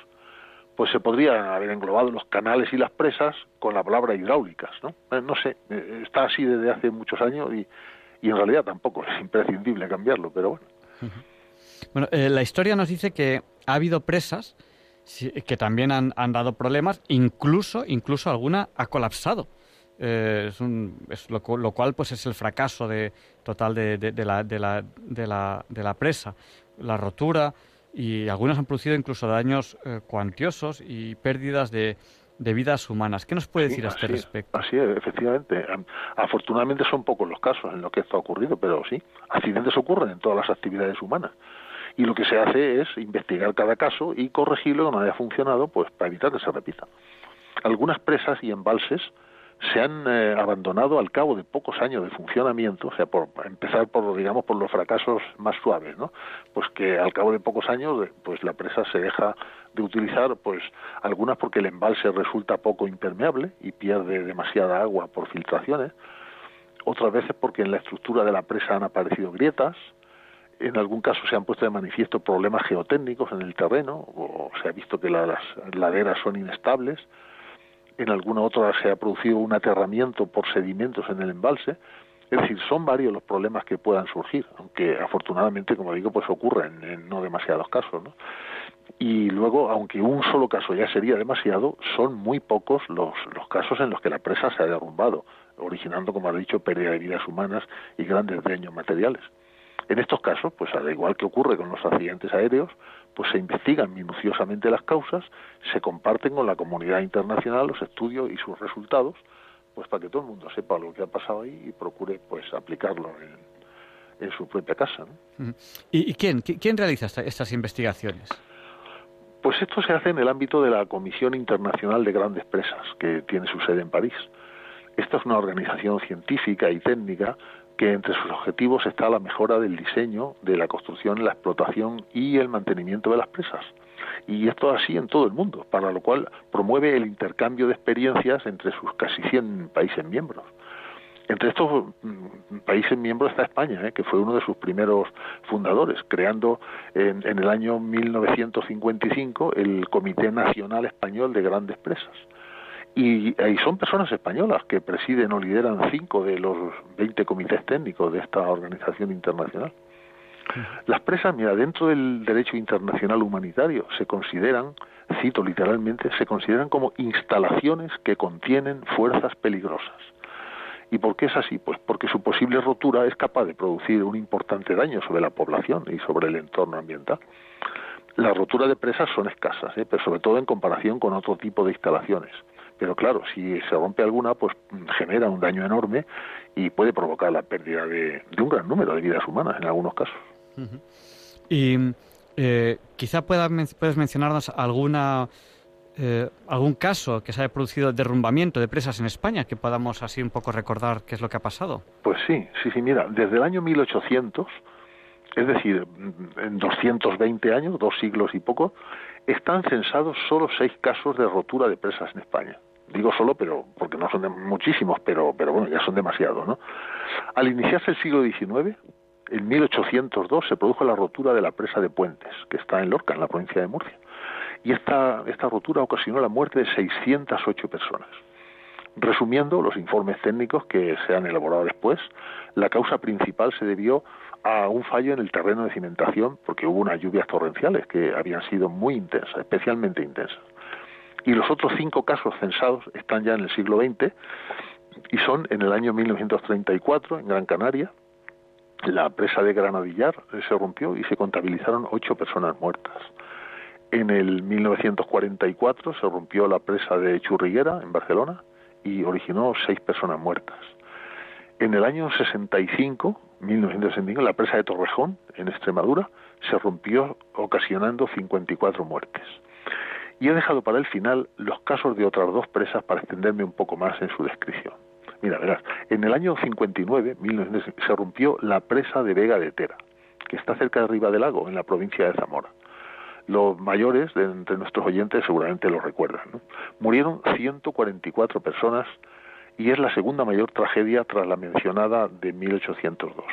pues se podrían haber englobado los canales y las presas con la palabra hidráulicas, ¿no? Eh, no sé, eh, está así desde hace muchos años y, en realidad tampoco es imprescindible cambiarlo, pero bueno. Bueno, la historia nos dice que ha habido presas que también han, han, dado problemas, incluso, incluso alguna ha colapsado. Eh, es, un, es lo, cual pues es el fracaso de, total de, de, la, de, la, de, la, de la presa, la rotura y algunas han producido incluso daños eh, cuantiosos y pérdidas de, de vidas humanas. ¿Qué nos puede decir a este respecto? Así es, efectivamente. Afortunadamente son pocos los casos en los que esto ha ocurrido, pero sí, accidentes ocurren en todas las actividades humanas. Y lo que se hace es investigar cada caso y corregirlo donde haya funcionado, pues para evitar que se repita. Algunas presas y embalses se han eh, abandonado al cabo de pocos años de funcionamiento, o sea, por empezar por digamos por los fracasos más suaves, ¿no? Pues que al cabo de pocos años pues la presa se deja de utilizar pues algunas porque el embalse resulta poco impermeable y pierde demasiada agua por filtraciones, otras veces porque en la estructura de la presa han aparecido grietas, en algún caso se han puesto de manifiesto problemas geotécnicos en el terreno o se ha visto que las laderas son inestables en alguna otra se ha producido un aterramiento por sedimentos en el embalse. Es decir, son varios los problemas que puedan surgir, aunque afortunadamente, como digo, pues ocurren en no demasiados casos. ¿no? Y luego, aunque un solo caso ya sería demasiado, son muy pocos los, los casos en los que la presa se ha derrumbado, originando, como ha dicho, pérdida de vidas humanas y grandes daños materiales. En estos casos, pues al igual que ocurre con los accidentes aéreos, pues se investigan minuciosamente las causas, se comparten con la comunidad internacional los estudios y sus resultados, pues para que todo el mundo sepa lo que ha pasado ahí y procure pues aplicarlo en, en su propia casa. ¿Y, quién, quién realiza estas investigaciones? Pues esto se hace en el ámbito de la Comisión Internacional de Grandes Presas, que tiene su sede en París. Esta es una organización científica y técnica que entre sus objetivos está la mejora del diseño, de la construcción, la explotación y el mantenimiento de las presas. Y esto así en todo el mundo, para lo cual promueve el intercambio de experiencias entre sus casi 100 países miembros. Entre estos mm, países miembros está España, ¿eh? que fue uno de sus primeros fundadores, creando en, en el año 1955 el Comité Nacional Español de Grandes Presas y, son personas españolas que presiden o lideran cinco de los 20 comités técnicos de esta organización internacional. Las presas, mira, dentro del derecho internacional humanitario se consideran, cito literalmente, se consideran como instalaciones que contienen fuerzas peligrosas. ¿Y por qué es así? Pues porque su posible rotura es capaz de producir un importante daño sobre la población y sobre el entorno ambiental. Las roturas de presas son escasas, ¿eh? pero sobre todo en comparación con otro tipo de instalaciones pero claro, si se rompe alguna, pues genera un daño enorme y puede provocar la pérdida de, un gran número de vidas humanas en algunos casos. Y eh, quizá puedas mencionarnos alguna eh, algún caso que se haya producido derrumbamiento de presas en España, que podamos así un poco recordar qué es lo que ha pasado. Pues sí, sí, sí, mira, desde el año 1800, es decir, en 220 años, dos siglos y poco, están censados solo seis casos de rotura de presas en España digo solo, pero porque no son muchísimos, pero, pero bueno, ya son demasiados, ¿no? Al iniciarse el siglo XIX, en 1802 se produjo la rotura de la presa de Puentes, que está en Lorca, en la provincia de Murcia. Y esta, esta rotura ocasionó la muerte de 608 personas. Resumiendo los informes técnicos que se han elaborado después, la causa principal se debió a un fallo en el terreno de cimentación porque hubo unas lluvias torrenciales que habían sido muy intensas, especialmente intensas. Y los otros cinco casos censados están ya en el siglo XX y son en el año 1934 en Gran Canaria, la presa de Granadillar se rompió y se contabilizaron ocho personas muertas. En el 1944 se rompió la presa de Churriguera en Barcelona y originó seis personas muertas. En el año 65, 1965, la presa de Torrejón en Extremadura se rompió ocasionando 54 muertes. Y he dejado para el final los casos de otras dos presas para extenderme un poco más en su descripción. Mira, verás, en el año 59 se rompió la presa de Vega de Tera, que está cerca de Riva del Lago, en la provincia de Zamora. Los mayores de entre nuestros oyentes seguramente lo recuerdan. Murieron 144 personas y es la segunda mayor tragedia tras la mencionada de 1802.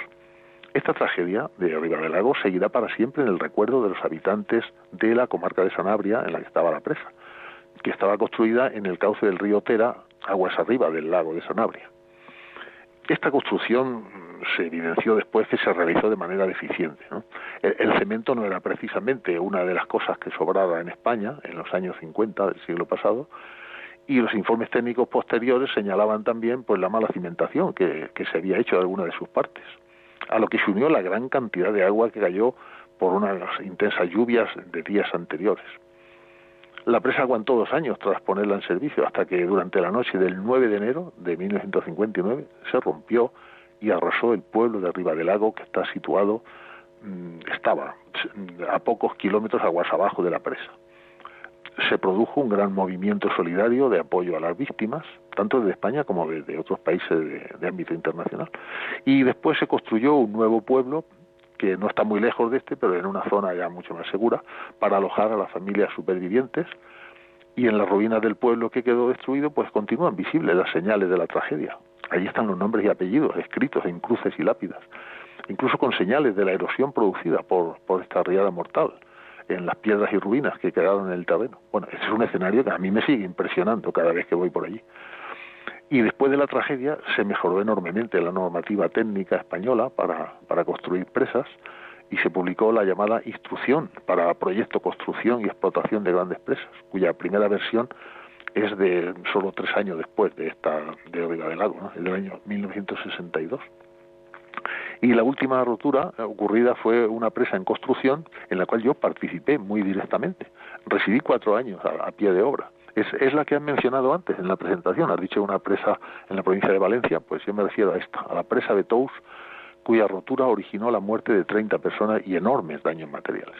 Esta tragedia de Riva del Lago seguirá para siempre en el recuerdo de los habitantes de la comarca de Sanabria en la que estaba la presa, que estaba construida en el cauce del río Tera aguas arriba del lago de Sanabria. Esta construcción se evidenció después que se realizó de manera deficiente. El, cemento no era precisamente una de las cosas que sobraba en España en los años 50 del siglo pasado y los informes técnicos posteriores señalaban también pues la mala cimentación que, que se había hecho de alguna de sus partes, a lo que se unió la gran cantidad de agua que cayó por unas intensas lluvias de días anteriores. La presa aguantó dos años tras ponerla en servicio, hasta que durante la noche del 9 de enero de 1959 se rompió y arrasó el pueblo de Arriba del Lago, que está situado, mm, estaba a pocos kilómetros aguas abajo de la presa. Se produjo un gran movimiento solidario de apoyo a las víctimas, tanto de España como de, otros países de, ámbito internacional. Y después se construyó un nuevo pueblo que no está muy lejos de este, pero en una zona ya mucho más segura, para alojar a las familias supervivientes. Y en las ruinas del pueblo que quedó destruido, pues continúan visibles las señales de la tragedia. Allí están los nombres y apellidos escritos en cruces y lápidas, incluso con señales de la erosión producida por, por esta riada mortal en las piedras y ruinas que quedaron en el terreno. Bueno, ese es un escenario que a mí me sigue impresionando cada vez que voy por allí. Y después de la tragedia se mejoró enormemente la normativa técnica española para, para construir presas y se publicó la llamada Instrucción para Proyecto, Construcción y Explotación de Grandes Presas, cuya primera versión es de solo tres años después de esta de Riva del Lago, ¿no? del año 1962. Y la última rotura ocurrida fue una presa en construcción en la cual yo participé muy directamente. Residí cuatro años a pie de obra es, la que han mencionado antes en la presentación. Has dicho una presa en la provincia de Valencia, pues yo me refiero a esta, a la presa de Tous, cuya rotura originó la muerte de 30 personas y enormes daños materiales.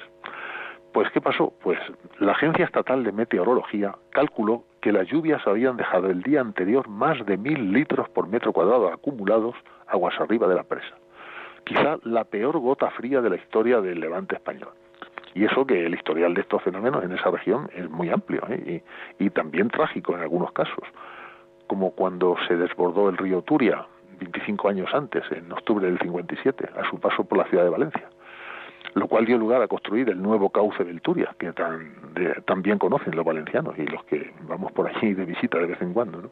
Pues, ¿qué pasó? Pues la Agencia Estatal de Meteorología calculó que las lluvias habían dejado el día anterior más de mil litros por metro cuadrado acumulados aguas arriba de la presa. Quizá la peor gota fría de la historia del levante español. Y eso que el historial de estos fenómenos en esa región es muy amplio ¿eh? y, también trágico en algunos casos, como cuando se desbordó el río Turia 25 años antes, en octubre del 57, a su paso por la ciudad de Valencia, lo cual dio lugar a construir el nuevo cauce del Turia, que tan, tan bien conocen los valencianos y los que vamos por allí de visita de vez en cuando. ¿no?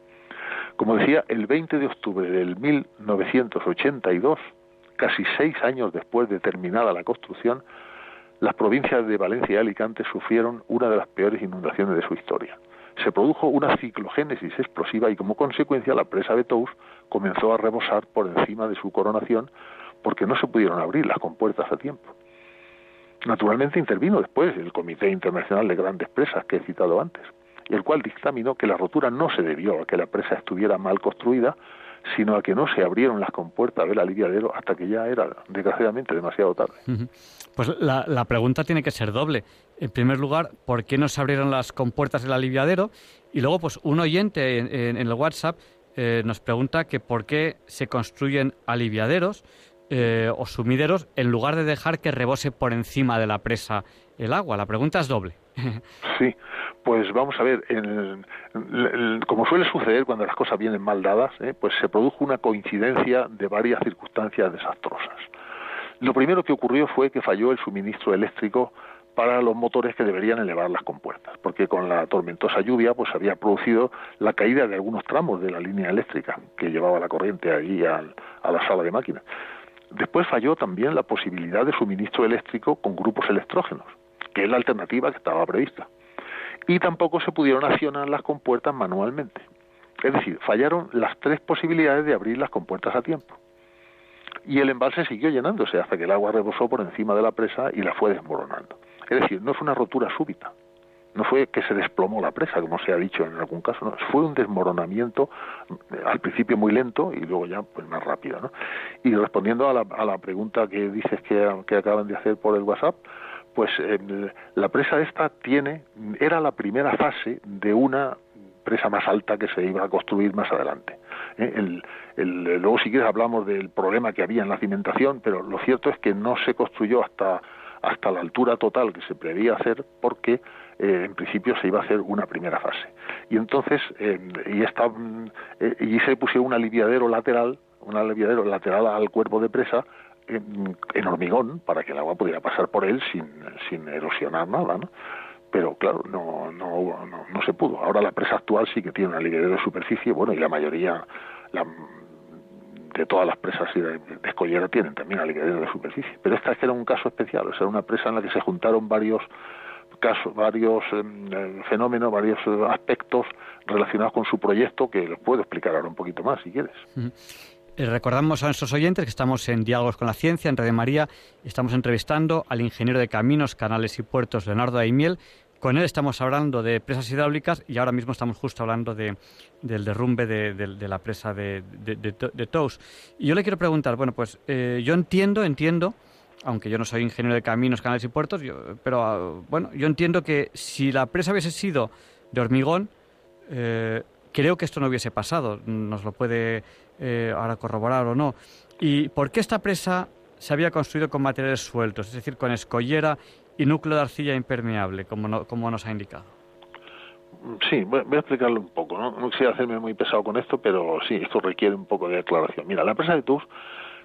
Como decía, el 20 de octubre del 1982, casi seis años después de terminada la construcción, las provincias de Valencia y Alicante sufrieron una de las peores inundaciones de su historia. Se produjo una ciclogénesis explosiva y como consecuencia la presa de Tous comenzó a rebosar por encima de su coronación porque no se pudieron abrir las compuertas a tiempo. Naturalmente intervino después el Comité Internacional de Grandes Presas que he citado antes, el cual dictaminó que la rotura no se debió a que la presa estuviera mal construida, sino a que no se abrieron las compuertas del aliviadero hasta que ya era, desgraciadamente, demasiado tarde. Pues la, pregunta tiene que ser doble. En primer lugar, ¿por qué no se abrieron las compuertas del aliviadero? Y luego, pues un oyente en, el WhatsApp eh, nos pregunta que por qué se construyen aliviaderos eh, o sumideros en lugar de dejar que rebose por encima de la presa el agua. La pregunta es doble. Sí, pues vamos a ver, como suele suceder cuando las cosas vienen mal dadas, ¿eh? pues se produjo una coincidencia de varias circunstancias desastrosas. Lo primero que ocurrió fue que falló el suministro eléctrico para los motores que deberían elevar las compuertas, porque con la tormentosa lluvia pues había producido la caída de algunos tramos de la línea eléctrica que llevaba la corriente allí a la sala de máquinas. Después falló también la posibilidad de suministro eléctrico con grupos electrógenos, que es la alternativa que estaba prevista. Y tampoco se pudieron accionar las compuertas manualmente. Es decir, fallaron las tres posibilidades de abrir las compuertas a tiempo. Y el embalse siguió llenándose hasta que el agua rebosó por encima de la presa y la fue desmoronando. Es decir, no fue una rotura súbita, no fue que se desplomó la presa, como se ha dicho en algún caso, no, fue un desmoronamiento eh, al principio muy lento y luego ya pues más rápido. ¿no? Y respondiendo a la, a la pregunta que dices que, que acaban de hacer por el WhatsApp, pues la presa esta tiene, era la primera fase de una presa más alta que se iba a construir más adelante. ¿eh? Luego si quieres hablamos del problema que había en la cimentación, pero lo cierto es que no se construyó hasta hasta la altura total que se preveía hacer porque eh, en principio se iba a hacer una primera fase y entonces eh, y esta y se puso un aliviadero lateral un aliviadero lateral al cuerpo de presa en, hormigón para que el agua pudiera pasar por él sin, sin erosionar nada, ¿no? Pero claro, no, no, no, se pudo. Ahora la presa actual sí que tiene un aliviadero de superficie, bueno, y la mayoría la, de todas las presas de, escollera tienen también aliviadero de superficie. Pero esta es que era un caso especial, o sea, una presa en la que se juntaron varios casos, varios em, fenómenos, varios aspectos relacionados con su proyecto que los puedo explicar ahora un poquito más, si quieres. Eh, recordamos a nuestros oyentes que estamos en Diálogos con la Ciencia, en Radio María. Estamos entrevistando al ingeniero de caminos, canales y puertos, Leonardo Aimiel. Con él estamos hablando de presas hidráulicas y ahora mismo estamos justo hablando de, del derrumbe de, la presa de, Tous. Y yo le quiero preguntar, bueno, pues eh, yo entiendo, entiendo, aunque yo no soy ingeniero de caminos, canales y puertos, pero ah, bueno, yo entiendo que si la presa hubiese sido de hormigón, eh, creo que esto no hubiese pasado. Nos lo puede eh, ahora corroborar o no. ¿Y por qué esta presa se había construido con materiales sueltos, es decir, con escollera y núcleo de arcilla impermeable, como, como nos ha indicado? Sí, voy a explicarlo un poco. ¿no? no quisiera hacerme muy pesado con esto, pero sí, esto requiere un poco de aclaración. Mira, la presa de Tours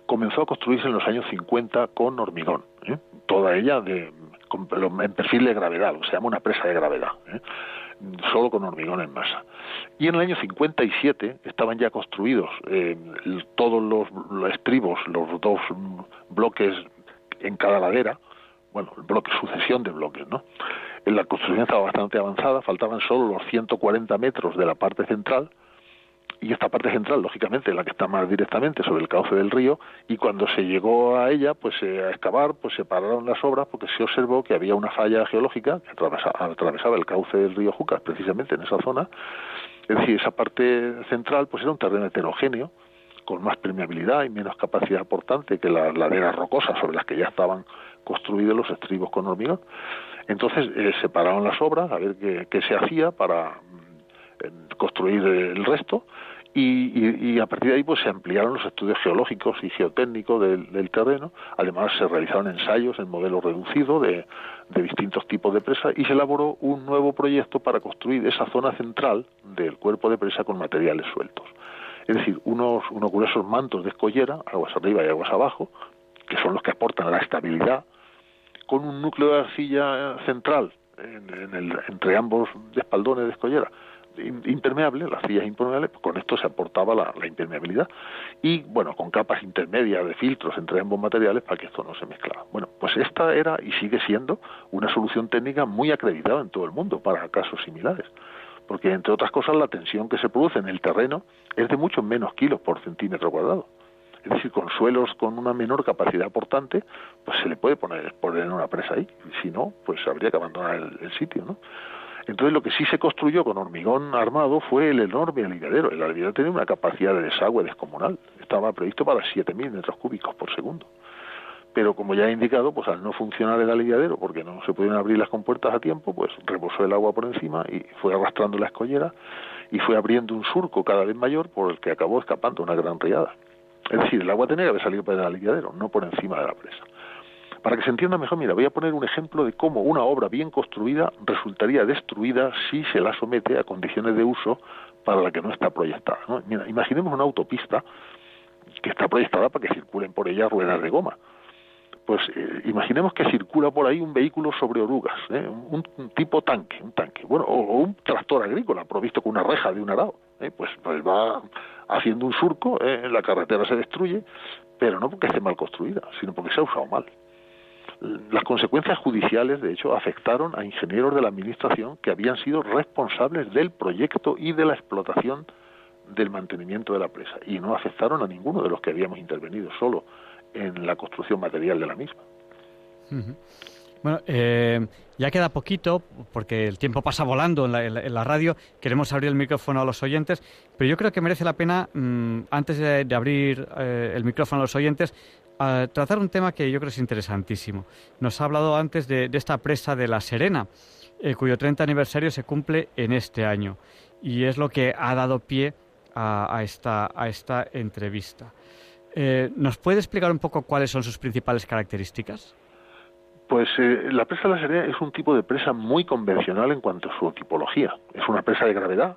comenzó a construirse en los años 50 con hormigón, ¿eh? toda ella de, en perfil de gravedad, se llama una presa de gravedad. ¿eh? Solo con hormigón en masa. Y en el año 57 estaban ya construidos eh, todos los, estribos, los dos bloques en cada ladera, bueno, el bloque, sucesión de bloques, ¿no? La construcción estaba bastante avanzada, faltaban solo los 140 metros de la parte central, y esta parte central, lógicamente, la que está más directamente sobre el cauce del río, y cuando se llegó a ella, pues eh, a excavar, pues se pararon las obras porque se observó que había una falla geológica que atravesaba, el cauce del río Jucas, precisamente en esa zona. Es decir, esa parte central, pues era un terreno heterogéneo, con más permeabilidad y menos capacidad portante que las laderas rocosas sobre las que ya estaban construidos los estribos con hormigón. Entonces eh, se pararon las obras a ver qué, se hacía para mm, construir el resto y, a partir de ahí pues se ampliaron los estudios geológicos y geotécnicos del, terreno. Además se realizaron ensayos en modelo reducido de, distintos tipos de presa y se elaboró un nuevo proyecto para construir esa zona central del cuerpo de presa con materiales sueltos. Es decir, unos, unos gruesos mantos de escollera, aguas arriba y aguas abajo, que son los que aportan la estabilidad, con un núcleo de arcilla central entre ambos espaldones de escollera impermeable, las sillas impermeables, pues con esto se aportaba la, impermeabilidad y bueno, con capas intermedias de filtros entre ambos materiales para que esto no se mezclara. Bueno, pues esta era y sigue siendo una solución técnica muy acreditada en todo el mundo para casos similares, porque entre otras cosas la tensión que se produce en el terreno es de muchos menos kilos por centímetro cuadrado. Es decir, con suelos con una menor capacidad portante, pues se le puede poner, poner una presa ahí. Y si no, pues habría que abandonar el, el sitio, ¿no? Entonces lo que sí se construyó con hormigón armado fue el enorme aliviadero. El aliviadero tenía una capacidad de desagüe descomunal. Estaba previsto para 7.000 metros cúbicos por segundo. Pero como ya he indicado, pues al no funcionar el aliviadero, porque no se pudieron abrir las compuertas a tiempo, pues reposó el agua por encima y fue arrastrando la escollera y fue abriendo un surco cada vez mayor por el que acabó escapando una gran riada. Es decir, el agua tenía que haber salido por el aliviadero, no por encima de la presa. Para que se entienda mejor, mira, voy a poner un ejemplo de cómo una obra bien construida resultaría destruida si se la somete a condiciones de uso para la que no está proyectada. Mira, imaginemos una autopista que está proyectada para que circulen por ella ruedas de goma. pues eh, imaginemos que circula por ahí un vehículo sobre orugas, ¿eh? un, tipo tanque, un tanque, bueno, o, un tractor agrícola provisto con una reja de un arado, ¿eh? pues, pues, va haciendo un surco, la carretera se destruye, pero no porque esté mal construida, sino porque se ha usado mal. Las consecuencias judiciales, de hecho, afectaron a ingenieros de la Administración que habían sido responsables del proyecto y de la explotación del mantenimiento de la presa, y no afectaron a ninguno de los que habíamos intervenido, solo en la construcción material de la misma. Bueno, eh, ya queda poquito, porque el tiempo pasa volando en la, radio. Queremos abrir el micrófono a los oyentes, pero yo creo que merece la pena, mm, antes de, abrir eh, el micrófono a los oyentes, tratar un tema que yo creo es interesantísimo. Nos ha hablado antes de, esta presa de La Serena, eh, cuyo 30 aniversario se cumple en este año, y es lo que ha dado pie a, esta, a esta entrevista. Eh, ¿Nos puede explicar un poco cuáles son sus principales características? Pues eh, la presa de la Serena es un tipo de presa muy convencional en cuanto a su tipología. Es una presa de gravedad,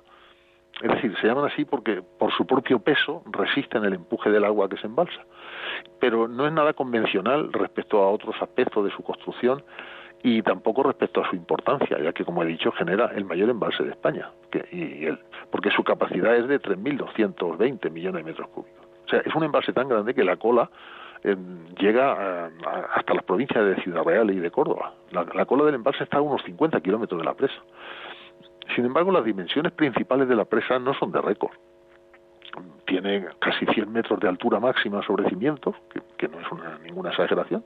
es decir, se llaman así porque por su propio peso resisten el empuje del agua que se embalsa. Pero no es nada convencional respecto a otros aspectos de su construcción y tampoco respecto a su importancia, ya que, como he dicho, genera el mayor embalse de España, y porque su capacidad es de 3.220 millones de metros cúbicos. O sea, es un embalse tan grande que la cola eh, llega hasta las provincias de Ciudad Real y de Córdoba. La, cola del embalse está a unos 50 kilómetros de la presa. Sin embargo, las dimensiones principales de la presa no son de récord. Tiene casi 100 metros de altura máxima sobre cimientos, que, no es ninguna exageración,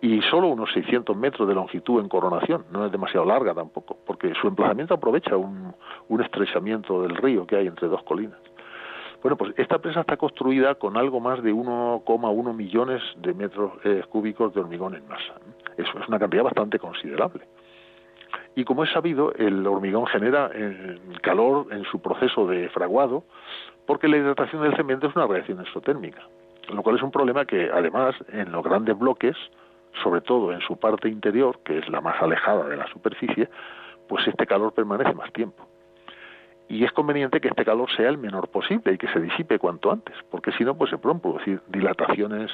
y solo unos 600 metros de longitud en coronación. No es demasiado larga tampoco, porque su emplazamiento aprovecha un estrechamiento del río que hay entre dos colinas. Bueno, pues esta presa está construida con algo más de 1,1 millones de metros eh, cúbicos de hormigón en masa. Eso es una cantidad bastante considerable. Y como es sabido, el hormigón genera eh, calor en su proceso de fraguado, porque la hidratación del cemento es una reacción exotérmica, lo cual es un problema que, además, en los grandes bloques, sobre todo en su parte interior, que es la más alejada de la superficie, pues este calor permanece más tiempo. Y es conveniente que este calor sea el menor posible y que se disipe cuanto antes, porque si no, pues se pueden producir dilataciones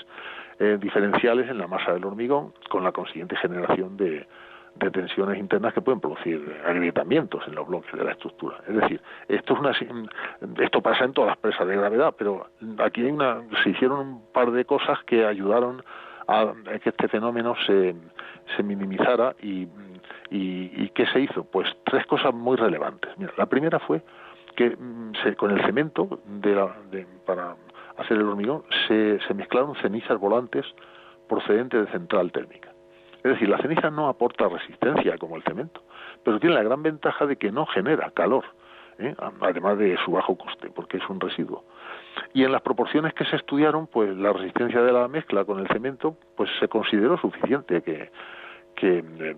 eh, diferenciales en la masa del hormigón, con la consiguiente generación de, tensiones internas que pueden producir agrietamientos en los bloques de la estructura. Es decir, esto es una esto pasa en todas las presas de gravedad, pero aquí hay una se hicieron un par de cosas que ayudaron a que este fenómeno se, se minimizara y ¿Y, qué se hizo? Pues tres cosas muy relevantes. Mira, la primera fue que mm, se, con el cemento de para hacer el hormigón se, se mezclaron cenizas volantes procedentes de central térmica. Es decir, la ceniza no aporta resistencia como el cemento, pero tiene la gran ventaja de que no genera calor, ¿eh? además de su bajo coste, porque es un residuo. Y en las proporciones que se estudiaron, pues la resistencia de la mezcla con el cemento, pues se consideró suficiente que que eh,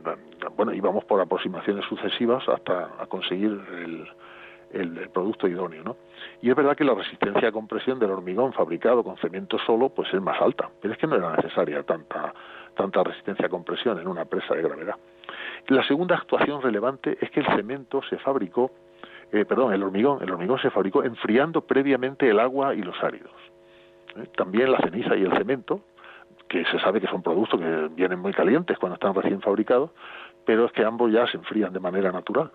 bueno íbamos por aproximaciones sucesivas hasta a conseguir el, el, producto idóneo ¿no? y es verdad que la resistencia a compresión del hormigón fabricado con cemento solo pues es más alta pero es que no era necesaria tanta tanta resistencia a compresión en una presa de gravedad la segunda actuación relevante es que el cemento se fabricó eh, perdón el hormigón el hormigón se fabricó enfriando previamente el agua y los áridos ¿eh? también la ceniza y el cemento que se sabe que son productos que vienen muy calientes cuando están recién fabricados, pero es que ambos ya se enfrían de manera natural.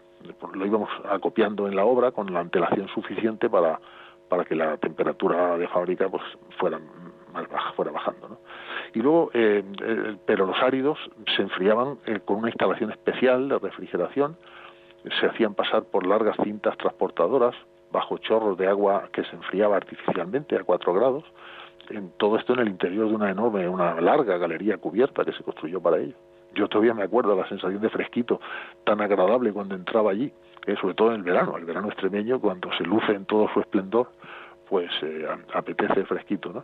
Lo íbamos acopiando en la obra con la antelación suficiente para, para que la temperatura de fábrica pues fuera más baja, fuera bajando. ¿no? Y luego, eh, eh, pero los áridos se enfriaban eh, con una instalación especial de refrigeración, se hacían pasar por largas cintas transportadoras bajo chorros de agua que se enfriaba artificialmente a 4 grados, en todo esto en el interior de una enorme, una larga galería cubierta que se construyó para ello. Yo todavía me acuerdo la sensación de fresquito tan agradable cuando entraba allí, eh, sobre todo en el verano, el verano extremeño, cuando se luce en todo su esplendor, pues eh, apetece fresquito. ¿no?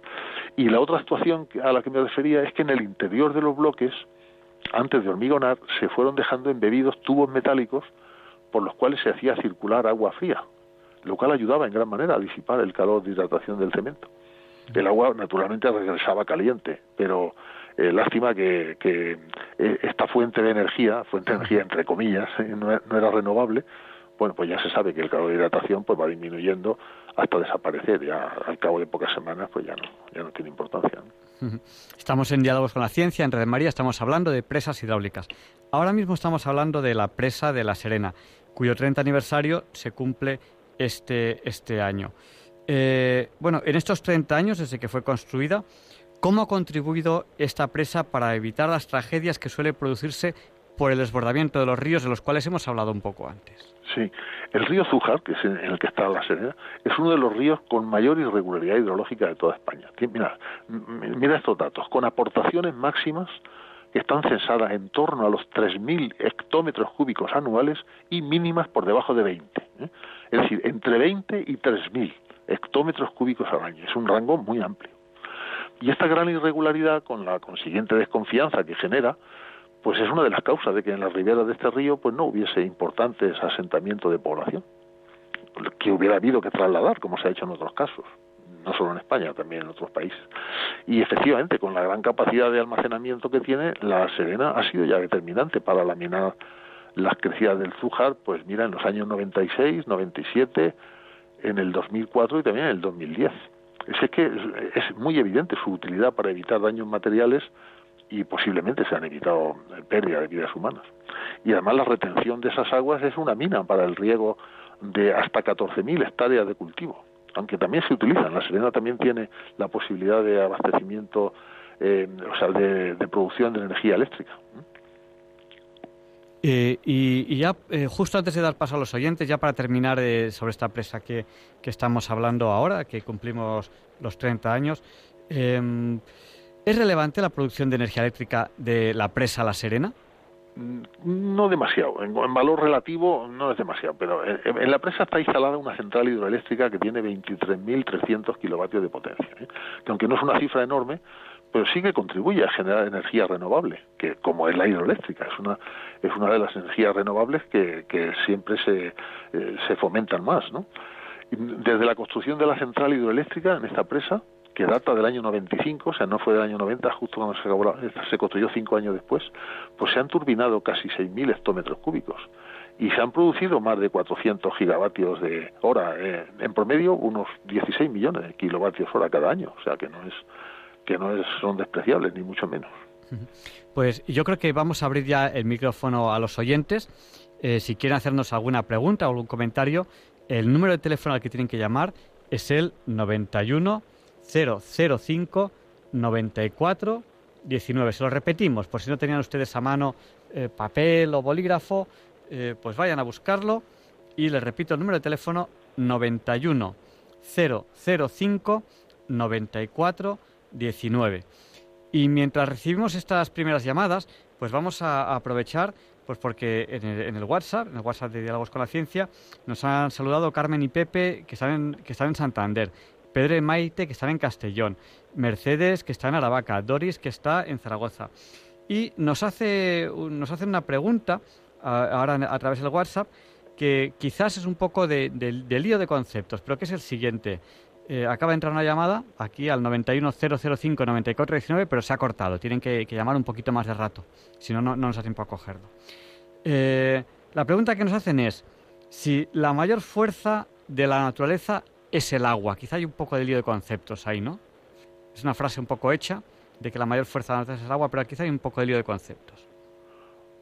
Y la otra actuación a la que me refería es que en el interior de los bloques, antes de hormigonar, se fueron dejando embebidos tubos metálicos por los cuales se hacía circular agua fría, lo cual ayudaba en gran manera a disipar el calor de hidratación del cemento. El agua naturalmente regresaba caliente, pero eh, lástima que, que, eh, esta fuente de energía, fuente de energía entre comillas, eh, no, era renovable, bueno, pues ya se sabe que el calor de hidratación pues va disminuyendo hasta desaparecer, ya al cabo de pocas semanas pues ya no, ya no tiene importancia. Estamos en Diálogos con la Ciencia, en Red María, estamos hablando de presas hidráulicas. Ahora mismo estamos hablando de la presa de La Serena, cuyo 30 aniversario se cumple este, este año. Eh, bueno, en estos 30 años desde que fue construida, ¿cómo ha contribuido esta presa para evitar las tragedias que suele producirse por el desbordamiento de los ríos de los cuales hemos hablado un poco antes? Sí, el río Zújar, que es en el que está la Serena, es uno de los ríos con mayor irregularidad hidrológica de toda España. Mira, mira estos datos, con aportaciones máximas que están censadas en torno a los 3.000 hectómetros cúbicos anuales y mínimas por debajo de 20. ¿eh? Es decir, entre 20 y 3.000 hectómetros cúbicos al año. Es un rango muy amplio. Y esta gran irregularidad, con la consiguiente desconfianza que genera, pues es una de las causas de que en las riberas de este río pues no hubiese importantes asentamientos de población que hubiera habido que trasladar, como se ha hecho en otros casos, no solo en España, también en otros países. Y efectivamente, con la gran capacidad de almacenamiento que tiene, la Serena ha sido ya determinante para laminar las crecidas del Zújar, pues mira, en los años 96, 97, en el 2004 y también en el 2010. Es que es muy evidente su utilidad para evitar daños materiales y posiblemente se han evitado pérdida de vidas humanas. Y además la retención de esas aguas es una mina para el riego de hasta 14.000 hectáreas de cultivo, aunque también se utilizan. La Serena también tiene la posibilidad de abastecimiento, eh, o sea, de, producción de energía eléctrica. Eh, y, ya eh, justo antes de dar paso a los oyentes, ya para terminar sobre esta presa que, que, estamos hablando ahora, que cumplimos los 30 años, ¿Es relevante la producción de energía eléctrica de la presa La Serena? Mm, no demasiado. En, valor relativo no es demasiado, pero en, la presa está instalada una central hidroeléctrica que tiene 23.300 kilovatios de potencia, ¿eh? que aunque no es una cifra enorme, pero sí que contribuye a generar energía renovable, que como es la hidroeléctrica, es una, es una de las energías renovables que, siempre se, eh, se fomentan más. ¿no? Desde la construcción de la central hidroeléctrica en esta presa, que data del año 95, o sea, no fue del año 90, justo cuando se, acabó se construyó cinco años después, pues se han turbinado casi 6.000 hectómetros cúbicos y se han producido más de 400 gigavatios de hora, eh, en promedio unos 16 millones de kilovatios hora cada año, o sea que no es que no es, son despreciables ni mucho menos. Pues yo creo que vamos a abrir ya el micrófono a los oyentes. Eh, si quieren hacernos alguna pregunta o algún comentario, el número de teléfono al que tienen que llamar es el 91 005 94 19. Se lo repetimos, por si no tenían ustedes a mano eh, papel o bolígrafo, eh, pues vayan a buscarlo. Y les repito el número de teléfono 91 005 94 19. Y mientras recibimos estas primeras llamadas, pues vamos a, aprovechar, pues porque en el, WhatsApp, en el WhatsApp de Diálogos con la Ciencia, nos han saludado Carmen y Pepe, que están que están en Santander. Pedro y Maite, que están en Castellón, Mercedes, que está en Aravaca, Doris, que está en Zaragoza. Y nos hace, nos una pregunta, ahora a través del WhatsApp, que quizás es un poco de, lío de conceptos, pero que es el siguiente. Eh, acaba de entrar una llamada aquí al 910059419, pero se ha cortado. Tienen que, llamar un poquito más de rato, si no, no nos da tiempo a cogerlo. Eh, la pregunta que nos hacen es si la mayor fuerza de la naturaleza es el agua. Quizá hay un poco de lío de conceptos ahí, ¿no? Es una frase un poco hecha de que la mayor fuerza de la naturaleza es el agua, pero quizá hay un poco de lío de conceptos.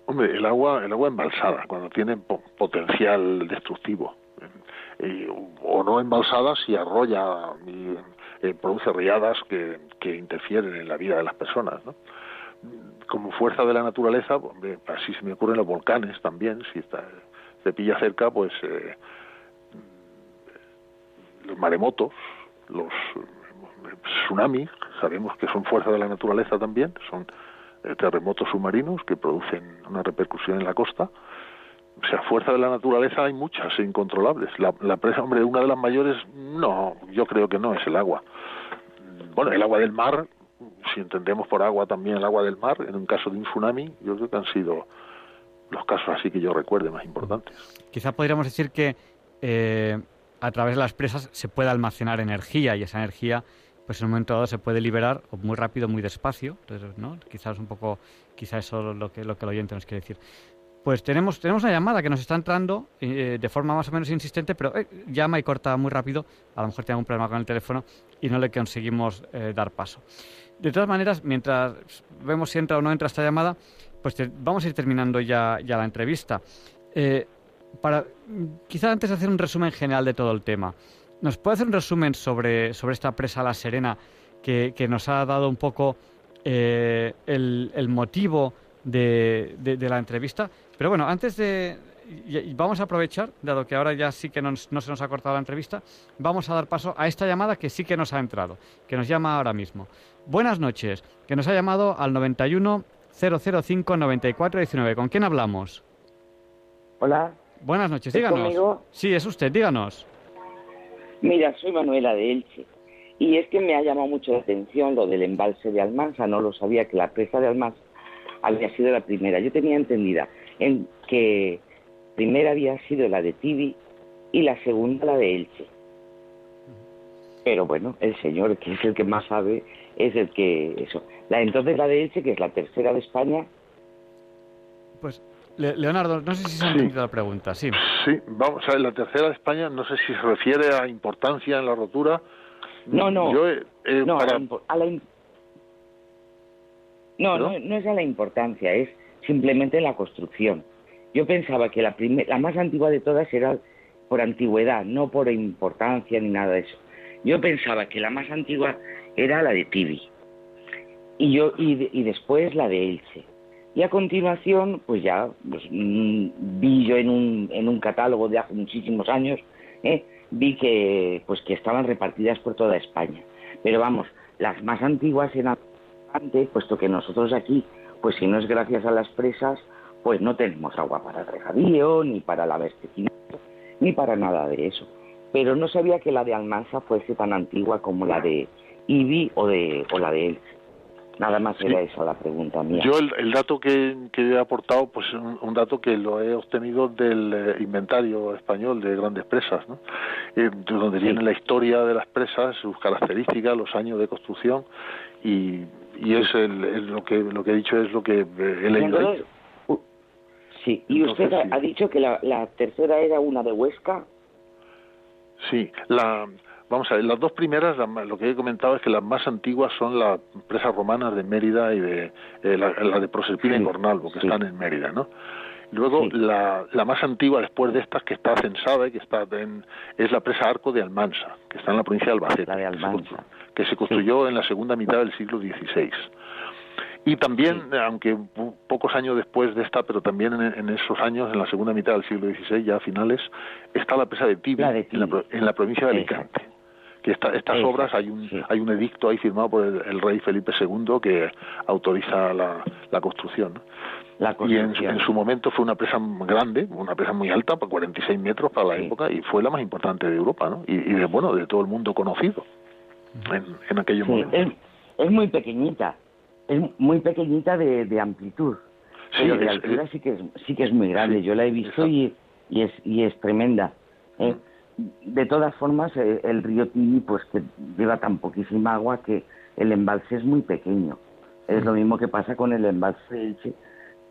Hombre, el agua, el agua embalsada, cuando tiene potencial destructivo, eh, o no embalsada si arrolla y eh, produce riadas que, que, interfieren en la vida de las personas, ¿no? Como fuerza de la naturaleza, así se me ocurren los volcanes también, si está, se pilla cerca, pues eh, los maremotos, los eh, tsunamis, sabemos que son fuerza de la naturaleza también, son eh, terremotos submarinos que producen una repercusión en la costa. O sea, fuerza de la naturaleza hay muchas e incontrolables. La, la presa, hombre, una de las mayores, no, yo creo que no es el agua. Bueno, el agua del mar, si entendemos por agua también el agua del mar, en un caso de un tsunami, yo creo que han sido los casos así que yo recuerde más importantes. Quizá podríamos decir que eh, a través de las presas se puede almacenar energía y esa energía pues en un momento dado se puede liberar muy rápido, muy despacio. Entonces, ¿no? Quizás un poco, quizás eso es lo que, lo que el oyente nos quiere decir. Pues tenemos, tenemos una llamada que nos está entrando eh, de forma más o menos insistente, pero eh, llama y corta muy rápido. A lo mejor tiene algún problema con el teléfono y no le conseguimos eh, dar paso. De todas maneras, mientras vemos si entra o no entra esta llamada, pues vamos a ir terminando ya, ya la entrevista. Para, quizá antes de hacer un resumen general de todo el tema, ¿nos puede hacer un resumen sobre, sobre esta presa La Serena que, que nos ha dado un poco el, el motivo de, de, la entrevista. Pero bueno, antes de... vamos a aprovechar, dado que ahora ya sí que no, se nos ha cortado la entrevista, vamos a dar paso a esta llamada que sí que nos ha entrado, que nos llama ahora mismo. Buenas noches, que nos ha llamado al 91 005 94 19. ¿Con quién hablamos? Hola. Buenas noches, díganos. Sí, es usted, díganos. Mira, soy Manuela de Elche. Y es que me ha llamado mucho la atención lo del embalse de Almansa. No lo sabía que la presa de Almansa había sido la primera. Yo tenía entendida en que primera había sido la de Tibi y la segunda la de Elche. Pero bueno, el señor, que es el que más sabe, es el que eso. La entonces la de Elche, que es la tercera de España. Pues Leonardo, no sé si se ha entendido la pregunta, sí. Sí, vamos a ver, la tercera de España, no sé si se refiere a importancia en la rotura. No, no. Yo, eh, no a, la, no, no, no es a la importancia, es simplemente la construcción. Yo pensaba que la, la más antigua de todas era por antigüedad, no por importancia ni nada de eso. Yo pensaba que la más antigua era la de Tibi y yo y, después la de Elche. Y a continuación, pues ya pues, mm, vi yo en un, en un catálogo de hace muchísimos años, ¿eh? vi que pues que estaban repartidas por toda España. Pero vamos, las más antiguas eran puesto que nosotros aquí, pues si no es gracias a las presas, pues no tenemos agua para el regadío, ni para el abastecimiento, ni para nada de eso. Pero no sabía que la de Almansa fuese tan antigua como la de Ibi o, de, o la de Elche. Nada más era esa la pregunta mía. Yo el, dato que, he aportado, pues un, un, dato que lo he obtenido del eh, inventario español de grandes presas, ¿no? Eh, donde viene la historia de las presas, sus características, los años de construcción y y es el, lo que lo que he dicho es lo que he leído sí y usted ha, dicho que la, la, tercera era una de Huesca. Sí la vamos a ver las dos primeras lo que he comentado es que las más antiguas son las presas romanas de Mérida y de eh, la, de Proserpina y Cornalvo que están en Mérida no Luego, la, la, más antigua después de estas, que está censada y que está en, es la presa Arco de Almansa, que está en la provincia de Albacete. La de Almansa. que se construyó en la segunda mitad del siglo XVI. Y también, aunque pocos años después de esta, pero también en, esos años, en la segunda mitad del siglo XVI, ya a finales, está la presa de Tibi, En, la, provincia de Alicante. Que estas obras, hay un, hay un edicto ahí firmado por el, rey Felipe II que autoriza la, construcción. y en, su momento fue una presa grande, una presa muy alta, por 46 metros para la época, y fue la más importante de Europa, ¿no? Y, y de, bueno, de todo el mundo conocido en, en aquellos Es, muy pequeñita, es muy pequeñita de, amplitud, pero de altura sí que es, sí que es muy grande. Yo la he visto y, y, es, y es tremenda. ¿eh? De todas formas, eh, el río Tibi, pues que lleva tan poquísima agua que el embalse es muy pequeño. Es lo mismo que pasa con el embalse de Elche.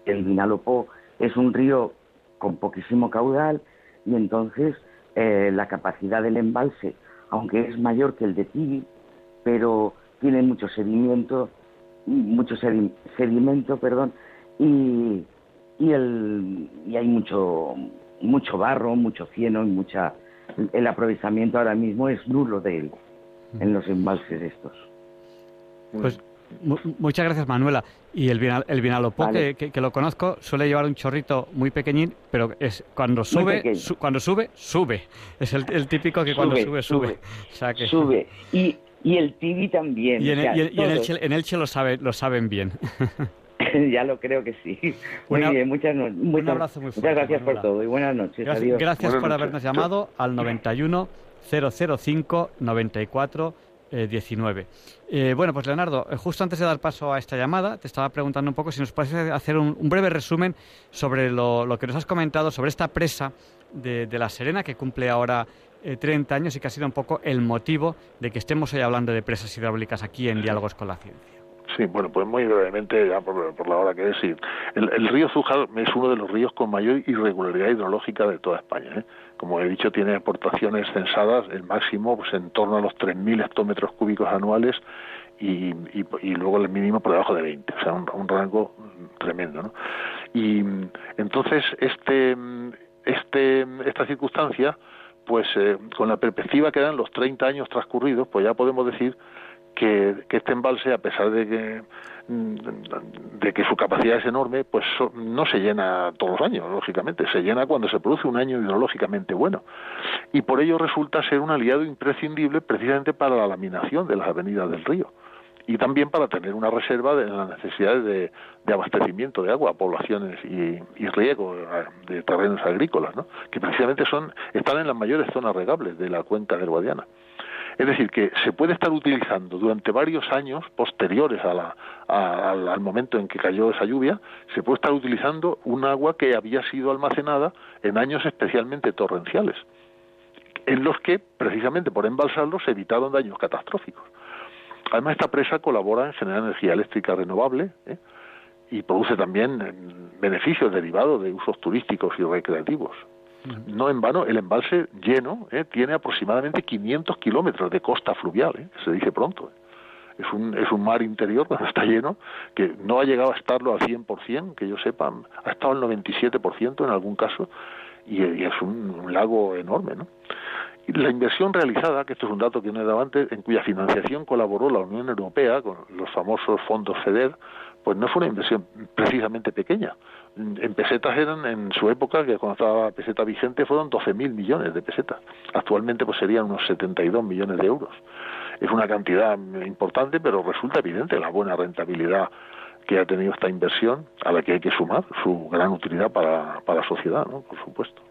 El Vinalopó es un río con poquísimo caudal y entonces eh, la capacidad del embalse, aunque es mayor que el de Tibi, pero tiene mucho sedimento, mucho sedimento, perdón, y, y, el, y hay mucho, mucho barro, mucho cieno y mucha... El aprovechamiento ahora mismo es nulo de él en los embalses estos. Pues muchas gracias, Manuela. Y el, el vinalopó, que, que, lo conozco, suele llevar un chorrito muy pequeñín, pero es cuando sube, cuando sube, sube. Es el, típico que cuando sube, sube. Sube. Y, y el Tibi también. Y en, el, Elche, lo, sabe, lo saben bien. ya lo creo que sí. Muy bien, muchas, un abrazo muy fuerte. Muchas gracias por todo y buenas noches. Gracias, gracias por habernos llamado al 91 005 94 19. bueno, pues Leonardo, eh, justo antes de dar paso a esta llamada, te estaba preguntando un poco si nos puedes hacer un, breve resumen sobre lo, lo, que nos has comentado sobre esta presa de, de La Serena que cumple ahora 30 eh, años y que ha sido un poco el motivo de que estemos hoy hablando de presas hidráulicas aquí en Diálogos con la Ciencia. Sí, bueno, pues muy brevemente, ya por, la hora que es, sí. El, río Zújar es uno de los ríos con mayor irregularidad hidrológica de toda España. ¿eh? Como he dicho, tiene aportaciones censadas, el máximo pues, en torno a los 3.000 hectómetros cúbicos anuales y, y, luego el mínimo por debajo de 20, o sea, un, rango tremendo. ¿no? Y entonces, este, este, esta circunstancia, pues eh, con la perspectiva que dan los 30 años transcurridos, pues ya podemos decir que, este embalse, a pesar de que, mm, de que su capacidad es enorme, pues no se llena todos los años, lógicamente, se llena cuando se produce un año hidrológicamente bueno. Y por ello resulta ser un aliado imprescindible precisamente para la laminación de las avenidas del río y también para tener una reserva de las necesidades de, abastecimiento de agua poblaciones y, y, riego de terrenos agrícolas, ¿no? que precisamente son están en las mayores zonas regables de la cuenca del Guadiana. Es decir, que se puede estar utilizando durante varios años posteriores al momento en que cayó esa lluvia, se puede estar utilizando un agua que había sido almacenada en años especialmente torrenciales, en los que, precisamente por embalsarlos, se evitaron daños catastróficos. Además, esta presa colabora en generar energía eléctrica renovable ¿eh? y produce también mm, beneficios derivados de usos turísticos y recreativos. No en vano, el embalse lleno ¿eh? tiene aproximadamente 500 kilómetros de costa fluvial, ¿eh? se dice pronto. ¿eh? Es un, es un mar interior cuando está lleno, que no ha llegado a estarlo al 100%, que yo sepa, ha estado al 97% en algún caso, y, es un, lago enorme. ¿no? Y la inversión realizada, que esto es un dato que no he dado antes, en cuya financiación colaboró la Unión Europea con los famosos fondos FEDER, pues no fue una inversión precisamente pequeña en pesetas eran en su época, que cuando estaba peseta vigente, fueron 12.000 millones de pesetas. Actualmente pues serían unos 72 millones de euros. Es una cantidad importante, pero resulta evidente la buena rentabilidad que ha tenido esta inversión, a la que hay que sumar su gran utilidad para, para la sociedad, ¿no? por supuesto.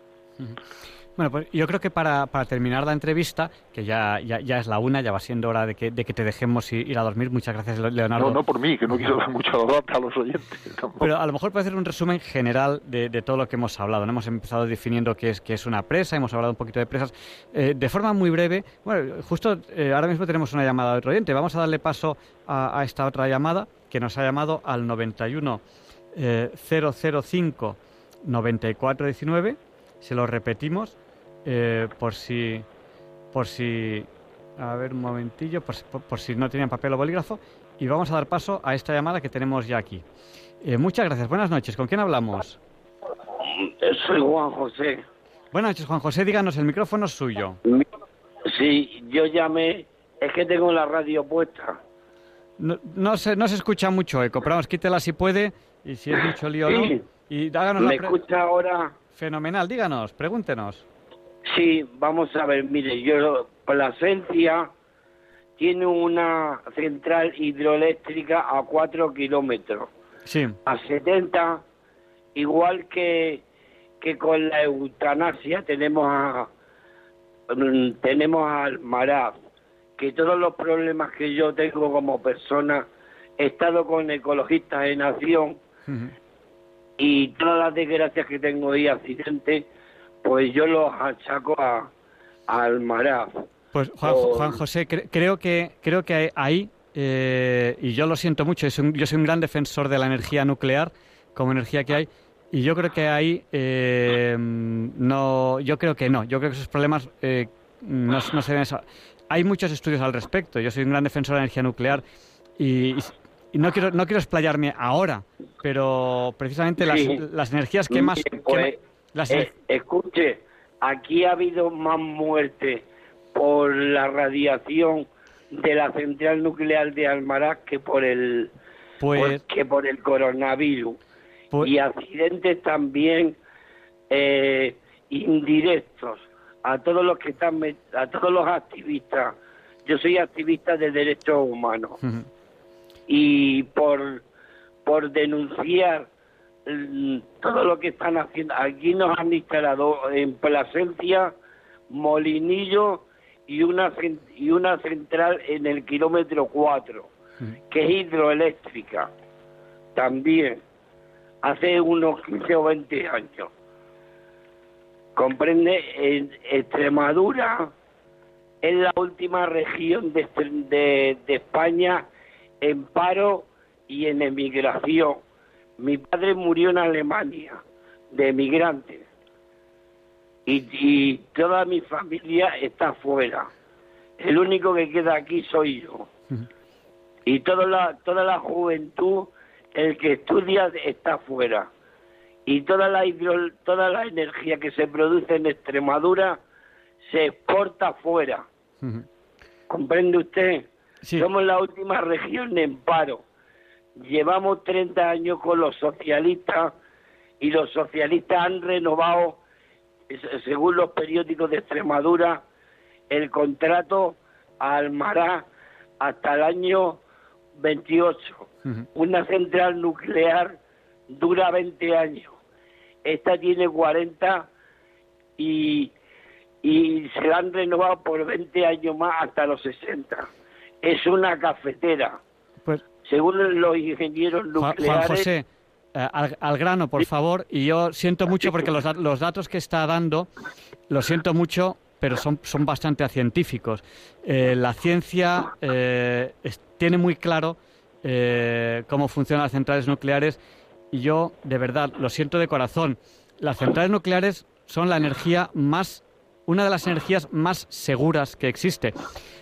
Bueno, pues yo creo que para, para terminar la entrevista, que ya, ya, ya, es la una, ya va siendo hora de que, de que te dejemos ir a dormir. Muchas gracias, Leonardo. No, no por mí, que no quiero dar mucho a los oyentes. Pero a lo mejor puede hacer un resumen general de, de, todo lo que hemos hablado. ¿no? Hemos empezado definiendo qué es, qué es una presa, hemos hablado un poquito de presas. Eh, de forma muy breve, bueno, justo eh, ahora mismo tenemos una llamada de otro oyente. Vamos a darle paso a, a esta otra llamada que nos ha llamado al 91 eh, 005 9419. Se lo repetimos eh, por si, por si, a ver un momentillo, por, si no tenían papel o bolígrafo, y vamos a dar paso a esta llamada que tenemos ya aquí. Eh, muchas gracias, buenas noches, ¿con quién hablamos? Soy Juan José. Buenas noches, Juan José, díganos, el micrófono es suyo. Sí, yo llamé, es que tengo la radio puesta. No, no, se, no se escucha mucho eco, pero vamos, quítela si puede, y si es mucho lío, ¿no? Y háganos ¿Me escucha ahora? Fenomenal, díganos, pregúntenos. Sí, vamos a ver, mire, yo, Plasencia tiene una central hidroeléctrica a 4 kilómetros. Sí. A 70, igual que, que con la eutanasia tenemos a mm, tenemos al Maraz, que todos los problemas que yo tengo como persona, he estado con ecologistas en acción y todas las desgracias que tengo y accidentes, pues yo los achaco a, al Maraz. Pues Juan, José, creo que creo que ahí eh, y yo lo siento mucho. yo soy un gran defensor de la energía nuclear como energía que hay y yo creo que ahí eh, no, yo creo que no. Yo creo que esos problemas eh, no, se ven. Hay muchos estudios al respecto. Yo soy un gran defensor de la energía nuclear y, no quiero no quiero explayarme ahora, pero precisamente las, las energías que más, pues, eh, escuche, aquí ha habido más muertes por la radiación de la central nuclear de Almaraz que por el pues, que por el coronavirus. pues y accidentes también eh, indirectos. A todos los que están a todos los activistas. Yo soy activista de derechos humanos. Y por por denunciar todo lo que están haciendo. Aquí nos han instalado en Plasencia, Molinillo y una, y una central en el kilómetro 4, que es hidroeléctrica, también, hace unos 15 o 20 años. Comprende, en Extremadura es la última región de, de, de España en paro y en emigración. Mi padre murió en Alemania, de emigrante, y, toda mi familia está fuera. El único que queda aquí soy yo. Y toda la, toda la juventud, el que estudia está fuera. Y toda la, toda la energía que se produce en Extremadura se exporta fuera. ¿Comprende usted? Somos la última región en paro. Llevamos 30 años con los socialistas y los socialistas han renovado, según los periódicos de Extremadura, el contrato a Almará hasta el año 28. Una central nuclear dura 20 años. Esta tiene 40 y, y se la han renovado por 20 años más hasta los 60. Es una cafetera. Según los ingenieros nucleares... Juan José, eh, al, grano, por favor, y yo siento mucho porque los, los datos que está dando, lo siento mucho, pero son, son bastante científicos. Eh, la ciencia eh, tiene muy claro cómo funcionan las centrales nucleares y yo, de verdad, lo siento de corazón. Las centrales nucleares son la energía más, una de las energías más seguras que existe.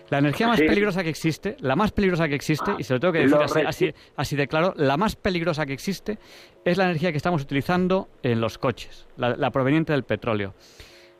La energía más peligrosa que existe, la más peligrosa que existe, y se lo tengo que decir así, así, de claro, la más peligrosa que existe es la energía que estamos utilizando en los coches, la, proveniente del petróleo.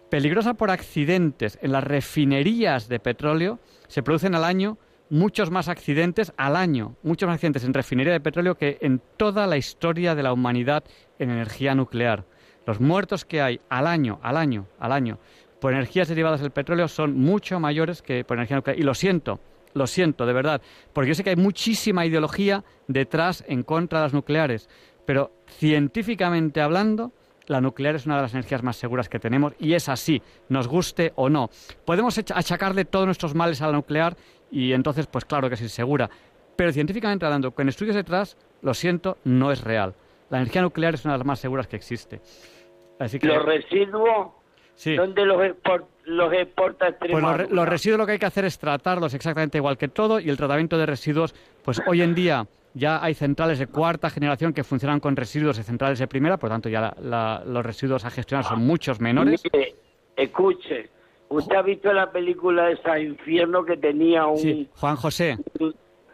Peligrosa por accidentes en las refinerías de petróleo, se producen al año muchos más accidentes al año, muchos más accidentes en refinería de petróleo que en toda la historia de la humanidad en energía nuclear. Los muertos que hay al año, al año, al año, por energías derivadas del petróleo son mucho mayores que por energía nuclear. Y lo siento, lo siento, de verdad, porque yo sé que hay muchísima ideología detrás en contra de las nucleares, pero científicamente hablando, la nuclear es una de las energías más seguras que tenemos y es así, nos guste o no. Podemos achacarle todos nuestros males a la nuclear y entonces, pues claro que es insegura. Pero científicamente hablando, con estudios detrás, lo siento, no es real. La energía nuclear es una de las más seguras que existe. Así que... Los residuos, ¿dónde los, los exporta Pues los, residuos lo que hay que hacer es tratarlos exactamente igual que todo y el tratamiento de residuos, pues hoy en día ya hay centrales de cuarta generación que funcionan con residuos de centrales de primera, por lo tanto ya los residuos a gestionar son muchos menores. escuche, ¿usted ha visto la película de esa infierno que tenía un... Sí, Juan José.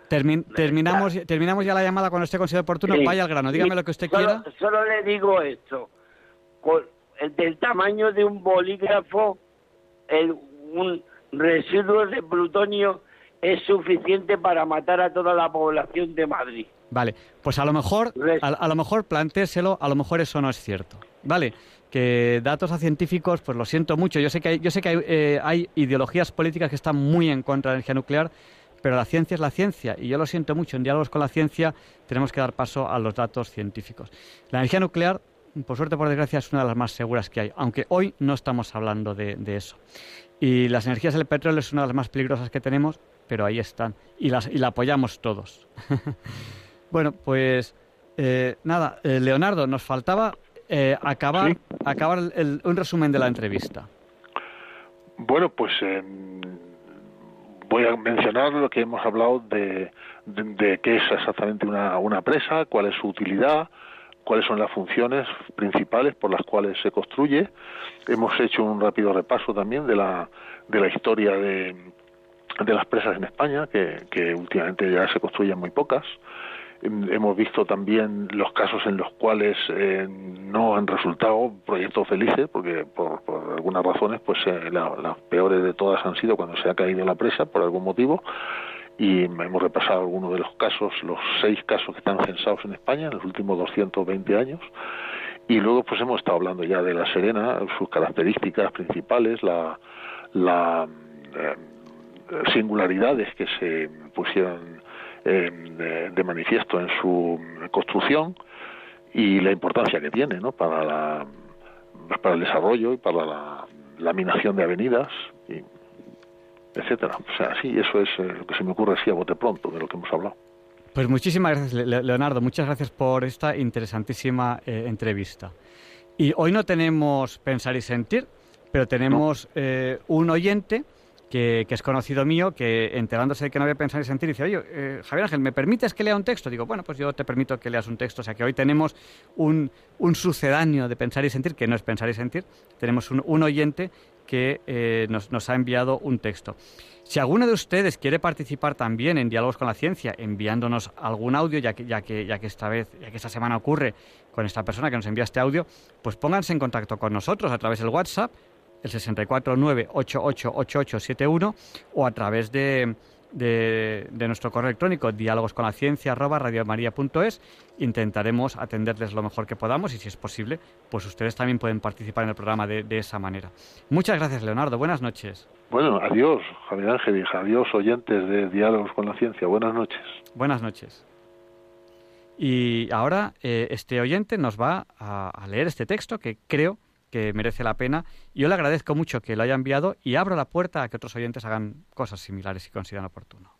terminamos, terminamos ya la llamada cuando esté considerado oportuno. Vaya al grano, dígame lo que usted quiera. Solo le digo esto. Con del tamaño de un bolígrafo, el, un residuo de plutonio es suficiente para matar a toda la población de Madrid. Vale, pues a lo mejor, a, lo mejor plantéselo, a lo mejor eso no es cierto. Vale, que datos a científicos, pues lo siento mucho. Yo sé que hay, yo sé que hay, eh, hay ideologías políticas que están muy en contra de la energía nuclear, pero la ciencia es la ciencia y yo lo siento mucho. En diálogos con la ciencia tenemos que dar paso a los datos científicos. La energía nuclear, por suerte por desgracia, es una de las más seguras que hay, aunque hoy no estamos hablando de, de eso. Y las energías del petróleo es una de las más peligrosas que tenemos, pero ahí están. Y, las, y la apoyamos todos. bueno, pues eh, nada, eh, Leonardo, nos faltaba eh, acabar, acabar un resumen de la entrevista. Bueno, pues voy a mencionar lo que hemos hablado de, de, qué es exactamente una, una presa, cuál es su utilidad, cuáles son las funciones principales por las cuales se construye. Hemos hecho un rápido repaso también de la, de la historia de, de las presas en España, que, últimamente ya se construyen muy pocas. Hemos visto también los casos en los cuales eh, no han resultado proyectos felices, porque por, algunas razones, pues eh, las peores de todas han sido cuando se ha caído la presa por algún motivo. Y hemos repasado algunos de los casos, los seis casos que están censados en España en los últimos 220 años. Y luego, pues hemos estado hablando ya de la Serena, sus características principales, la, eh, singularidades que se pusieron eh, de manifiesto en su construcción y la importancia que tiene ¿no? para, la, para el desarrollo y para la laminación de avenidas, y etcétera. O sea, sí, eso es eh, lo que se me ocurre así a bote pronto de lo que hemos hablado. Pues muchísimas gracias, Leonardo. Muchas gracias por esta interesantísima eh, entrevista. Y hoy no tenemos pensar y sentir, pero tenemos un oyente que, es conocido mío, que enterándose de que no había pensado y sentir, dice, oye, eh, Javier Ángel, ¿me permites que lea un texto? Digo, bueno, pues yo te permito que leas un texto. O sea que hoy tenemos un, un sucedáneo de pensar y sentir, que no es pensar y sentir, tenemos un, un oyente que eh, nos, ha enviado un texto. Si alguno de ustedes quiere participar también en Diálogos con la Ciencia, enviándonos algún audio, ya que, ya que, ya que esta vez, ya que esta semana ocurre con esta persona que nos envía este audio, pues pónganse en contacto con nosotros a través del WhatsApp el 649-888871 o a través de, de, nuestro correo electrónico diálogos con la ciencia intentaremos atenderles lo mejor que podamos y si es posible pues ustedes también pueden participar en el programa de, esa manera. Muchas gracias Leonardo. Buenas noches. Bueno adiós Javier Ángel y adiós oyentes de diálogos con la ciencia. Buenas noches. Buenas noches. Y ahora eh, este oyente nos va a leer este texto que creo que merece la pena. Yo le agradezco mucho que lo haya enviado y abro la puerta a que otros oyentes hagan cosas similares si consideran oportuno.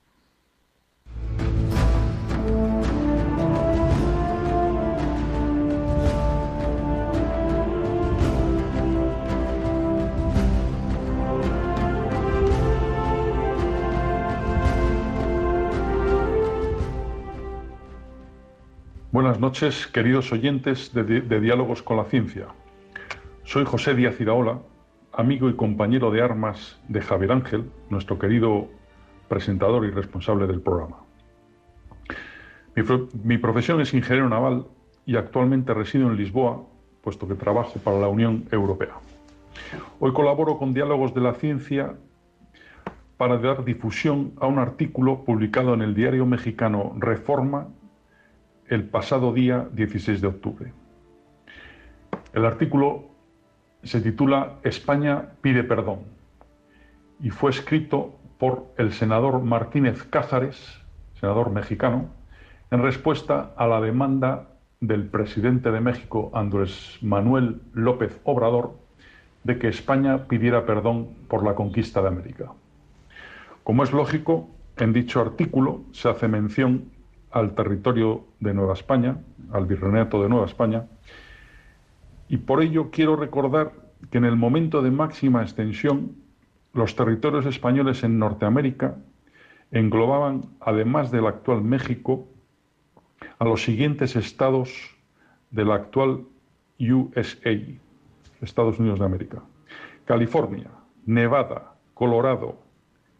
Buenas noches, queridos oyentes de Diálogos con la Ciencia. Soy José Díaz Iraola, amigo y compañero de armas de Javier Ángel, nuestro querido presentador y responsable del programa. Mi, profesión es ingeniero naval y actualmente resido en Lisboa, puesto que trabajo para la Unión Europea. Hoy colaboro con Diálogos de la Ciencia para dar difusión a un artículo publicado en el diario mexicano Reforma el pasado día 16 de octubre. El artículo se titula España pide perdón y fue escrito por el senador Martínez Cázares, senador mexicano, en respuesta a la demanda del presidente de México, Andrés Manuel López Obrador, de que España pidiera perdón por la conquista de América. Como es lógico, en dicho artículo se hace mención al territorio de Nueva España, al virreinato de Nueva España, y por ello quiero recordar que en el momento de máxima extensión, los territorios españoles en Norteamérica englobaban, además del actual México, a los siguientes estados del actual USA, Estados Unidos de América. California, Nevada, Colorado,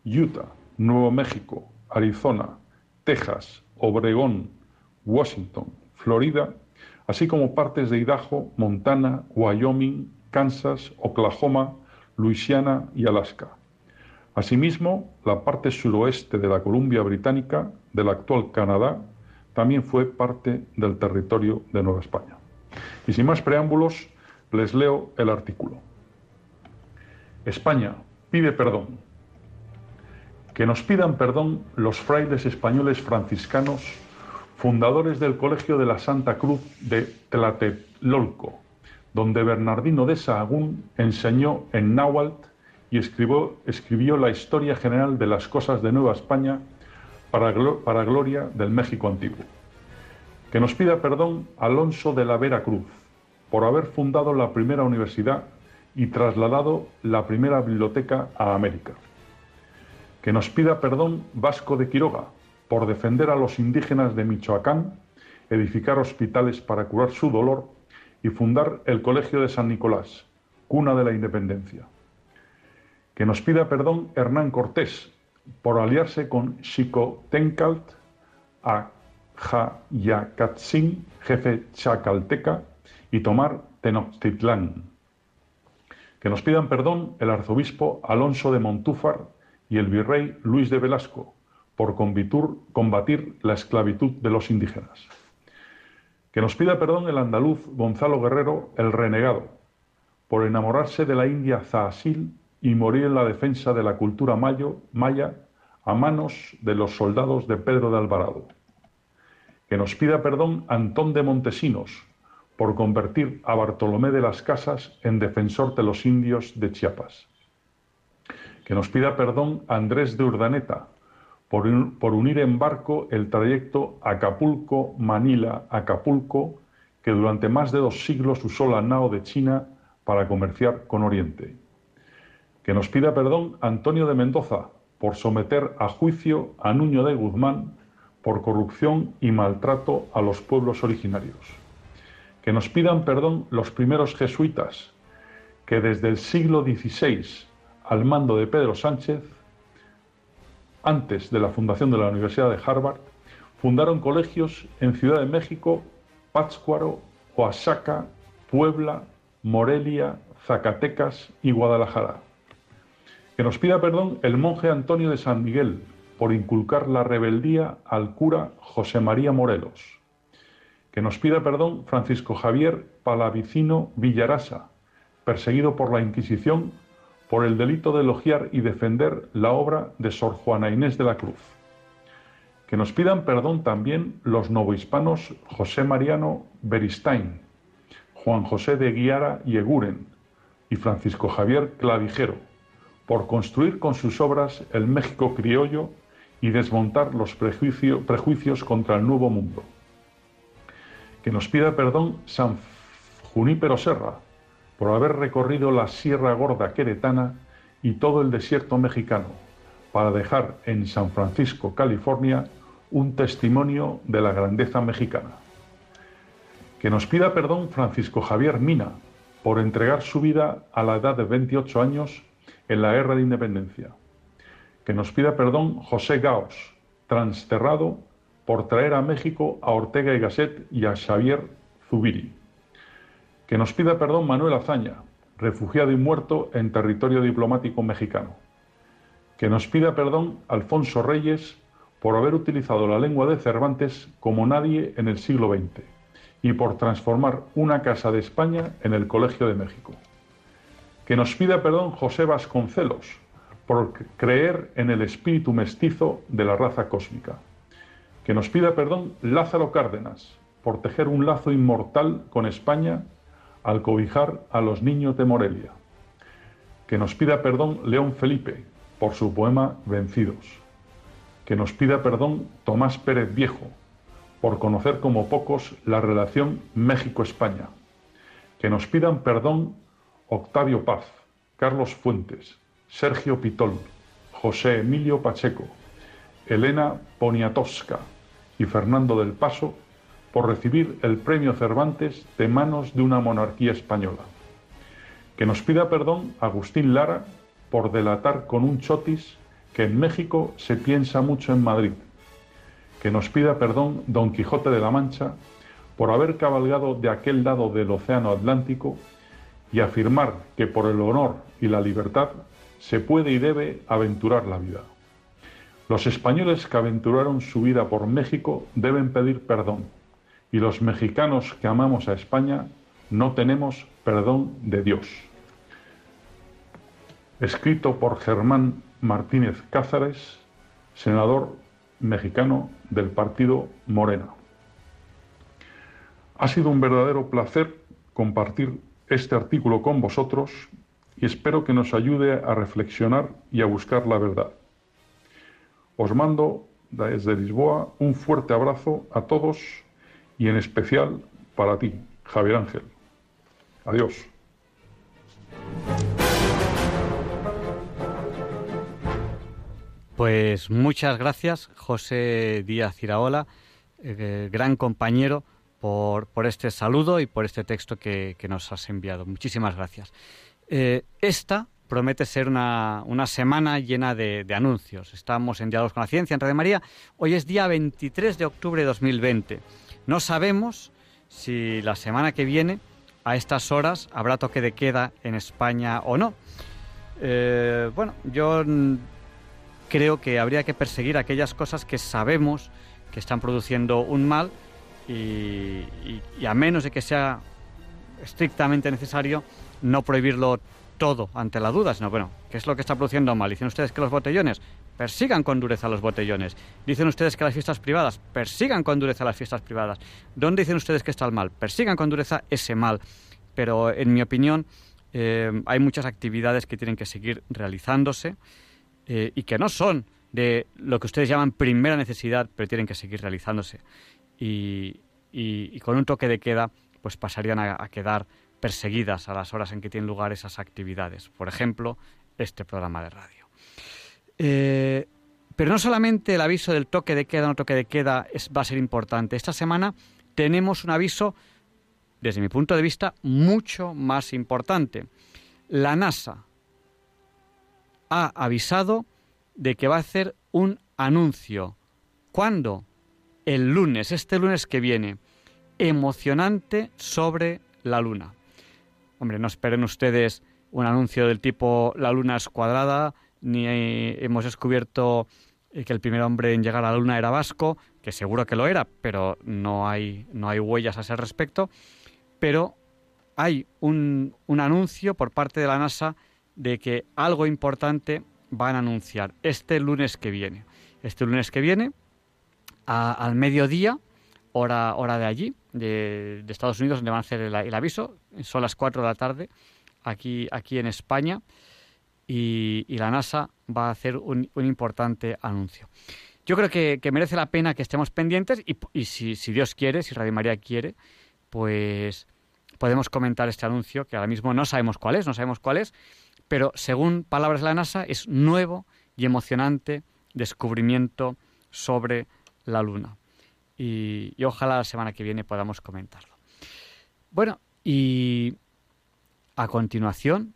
Utah, Nuevo México, Arizona, Texas, Obregón, Washington, Florida así como partes de Idaho, Montana, Wyoming, Kansas, Oklahoma, Luisiana y Alaska. Asimismo, la parte suroeste de la Columbia Británica, del actual Canadá, también fue parte del territorio de Nueva España. Y sin más preámbulos, les leo el artículo. España pide perdón. Que nos pidan perdón los frailes españoles franciscanos fundadores del Colegio de la Santa Cruz de Tlatelolco, donde Bernardino de Sahagún enseñó en náhuatl y escribió, escribió, la historia general de las cosas de Nueva España para, para gloria del México antiguo. Que nos pida perdón Alonso de la Vera Cruz por haber fundado la primera universidad y trasladado la primera biblioteca a América. Que nos pida perdón Vasco de Quiroga por defender a los indígenas de Michoacán, edificar hospitales para curar su dolor y fundar el Colegio de San Nicolás, cuna de la independencia. Que nos pida perdón Hernán Cortés por aliarse con Xico Tencalt a Jayacatzin, jefe chacalteca, y tomar Tenochtitlán. Que nos pidan perdón el arzobispo Alonso de Montúfar y el virrey Luis de Velasco, por combatir la esclavitud de los indígenas. Que nos pida perdón el andaluz Gonzalo Guerrero, el renegado, por enamorarse de la India Zahasil y morir en la defensa de la cultura mayo, maya a manos de los soldados de Pedro de Alvarado. Que nos pida perdón Antón de Montesinos, por convertir a Bartolomé de las Casas en defensor de los indios de Chiapas. Que nos pida perdón Andrés de Urdaneta, por, unir en barco el trayecto Acapulco-Manila-Acapulco, que durante más de dos siglos usó la nao de China para comerciar con Oriente. Que nos pida perdón Antonio de Mendoza por someter a juicio a Nuño de Guzmán por corrupción y maltrato a los pueblos originarios. Que nos pidan perdón los primeros jesuitas que desde el siglo XVI, al mando de Pedro Sánchez, antes de la fundación de la Universidad de Harvard, fundaron colegios en Ciudad de México, Pátzcuaro, Oaxaca, Puebla, Morelia, Zacatecas y Guadalajara. Que nos pida perdón el monje Antonio de San Miguel por inculcar la rebeldía al cura José María Morelos. Que nos pida perdón Francisco Javier Palavicino Villarasa, perseguido por la Inquisición por el delito de elogiar y defender la obra de Sor Juana Inés de la Cruz. Que nos pidan perdón también los novohispanos José Mariano Beristain, Juan José de Guiara y Eguren y Francisco Javier Clavijero, por construir con sus obras el México criollo y desmontar los prejuicios contra el nuevo mundo. Que nos pida perdón San Junípero Serra, por haber recorrido la Sierra Gorda queretana y todo el desierto mexicano, para dejar en San Francisco, California, un testimonio de la grandeza mexicana. Que nos pida perdón Francisco Javier Mina por entregar su vida a la edad de 28 años en la Guerra de Independencia. Que nos pida perdón José Gaos, transterrado por traer a México a Ortega y Gasset y a Xavier Zubiri. Que nos pida perdón Manuel Azaña, refugiado y muerto en territorio diplomático mexicano. Que nos pida perdón Alfonso Reyes por haber utilizado la lengua de Cervantes como nadie en el siglo XX y por transformar una casa de España en el Colegio de México. Que nos pida perdón José Vasconcelos por creer en el espíritu mestizo de la raza cósmica. Que nos pida perdón Lázaro Cárdenas por tejer un lazo inmortal con España al cobijar a los niños de Morelia. Que nos pida perdón León Felipe por su poema Vencidos. Que nos pida perdón Tomás Pérez Viejo por conocer como pocos la relación México-España. Que nos pidan perdón Octavio Paz, Carlos Fuentes, Sergio Pitol, José Emilio Pacheco, Elena Poniatowska y Fernando del Paso por recibir el premio Cervantes de manos de una monarquía española. Que nos pida perdón Agustín Lara por delatar con un chotis que en México se piensa mucho en Madrid. Que nos pida perdón Don Quijote de la Mancha por haber cabalgado de aquel lado del Océano Atlántico y afirmar que por el honor y la libertad se puede y debe aventurar la vida. Los españoles que aventuraron su vida por México deben pedir perdón y los mexicanos que amamos a España no tenemos perdón de Dios. Escrito por Germán Martínez Cázares, senador mexicano del partido Morena. Ha sido un verdadero placer compartir este artículo con vosotros y espero que nos ayude a reflexionar y a buscar la verdad. Os mando desde Lisboa un fuerte abrazo a todos y en especial para ti, Javier Ángel. Adiós. Pues muchas gracias, José Díaz Iraola, eh, gran compañero, por, por, este saludo y por este texto que, nos has enviado. Muchísimas gracias. Eh, esta promete ser una, una semana llena de, anuncios. Estamos en Diálogos con la Ciencia, en Radio María. Hoy es día 23 de octubre de 2020. No sabemos si la semana que viene, a estas horas, habrá toque de queda en España o no. Eh, bueno, yo creo que habría que perseguir aquellas cosas que sabemos que están produciendo un mal y, a menos de que sea estrictamente necesario, no prohibirlo todo ante la duda, sino bueno, ¿qué es lo que está produciendo mal? Dicen ustedes que los botellones, persigan con dureza los botellones. Dicen ustedes que las fiestas privadas, persigan con dureza las fiestas privadas. ¿Dónde dicen ustedes que está el mal? Persigan con dureza ese mal. Pero en mi opinión eh, hay muchas actividades que tienen que seguir realizándose eh, y que no son de lo que ustedes llaman primera necesidad, pero tienen que seguir realizándose. Y, con un toque de queda, pues pasarían a quedar perseguidas a las horas en que tienen lugar esas actividades. Por ejemplo, este programa de radio. Eh, pero no solamente el aviso del toque de queda, no toque de queda va a ser importante. Esta semana tenemos un aviso, desde mi punto de vista, mucho más importante. La NASA ha avisado de que va a hacer un anuncio. ¿Cuándo? El lunes, este lunes que viene. Emocionante sobre la Luna. Hombre, no esperen ustedes un anuncio del tipo la Luna es cuadrada, ni hemos descubierto que el primer hombre en llegar a la Luna era vasco, que seguro que lo era, pero no hay, no hay huellas a ese respecto. Pero hay un, un anuncio por parte de la NASA de que algo importante van a anunciar este lunes que viene. Este lunes que viene, al mediodía, hora, hora de allí, de, Estados Unidos, donde van a hacer el, aviso, son las 4 de la tarde, aquí, aquí en España, y, la NASA va a hacer un, importante anuncio. Yo creo que, merece la pena que estemos pendientes y, si, Dios quiere, si Radio María quiere, pues podemos comentar este anuncio, que ahora mismo no sabemos cuál es, no sabemos cuál es, pero según palabras de la NASA es nuevo y emocionante descubrimiento sobre la Luna. Y, ojalá la semana que viene podamos comentarlo. Bueno, y a continuación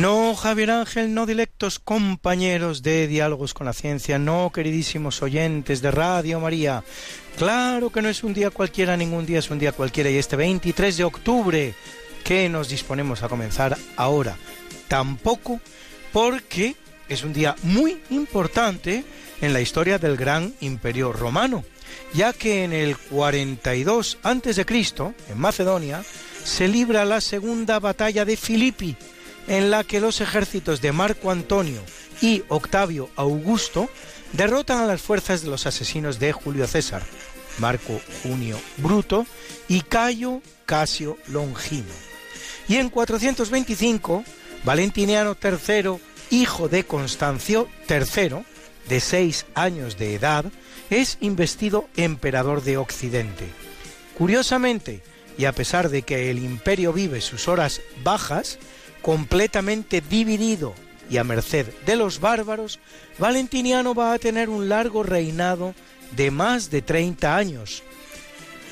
No, Javier Ángel, no directos compañeros de Diálogos con la Ciencia, no, queridísimos oyentes de Radio María. Claro que no es un día cualquiera, ningún día es un día cualquiera, y este 23 de octubre que nos disponemos a comenzar ahora, tampoco porque es un día muy importante en la historia del gran imperio romano, ya que en el 42 a.C., en Macedonia, se libra la segunda batalla de Filipi, en la que los ejércitos de Marco Antonio y Octavio Augusto derrotan a las fuerzas de los asesinos de Julio César, Marco Junio Bruto y Cayo Casio Longino. Y en 425, Valentiniano III hijo de Constancio III, de seis años de edad, es investido emperador de Occidente. Curiosamente, y a pesar de que el imperio vive sus horas bajas, completamente dividido y a merced de los bárbaros, Valentiniano va a tener un largo reinado de más de 30 años,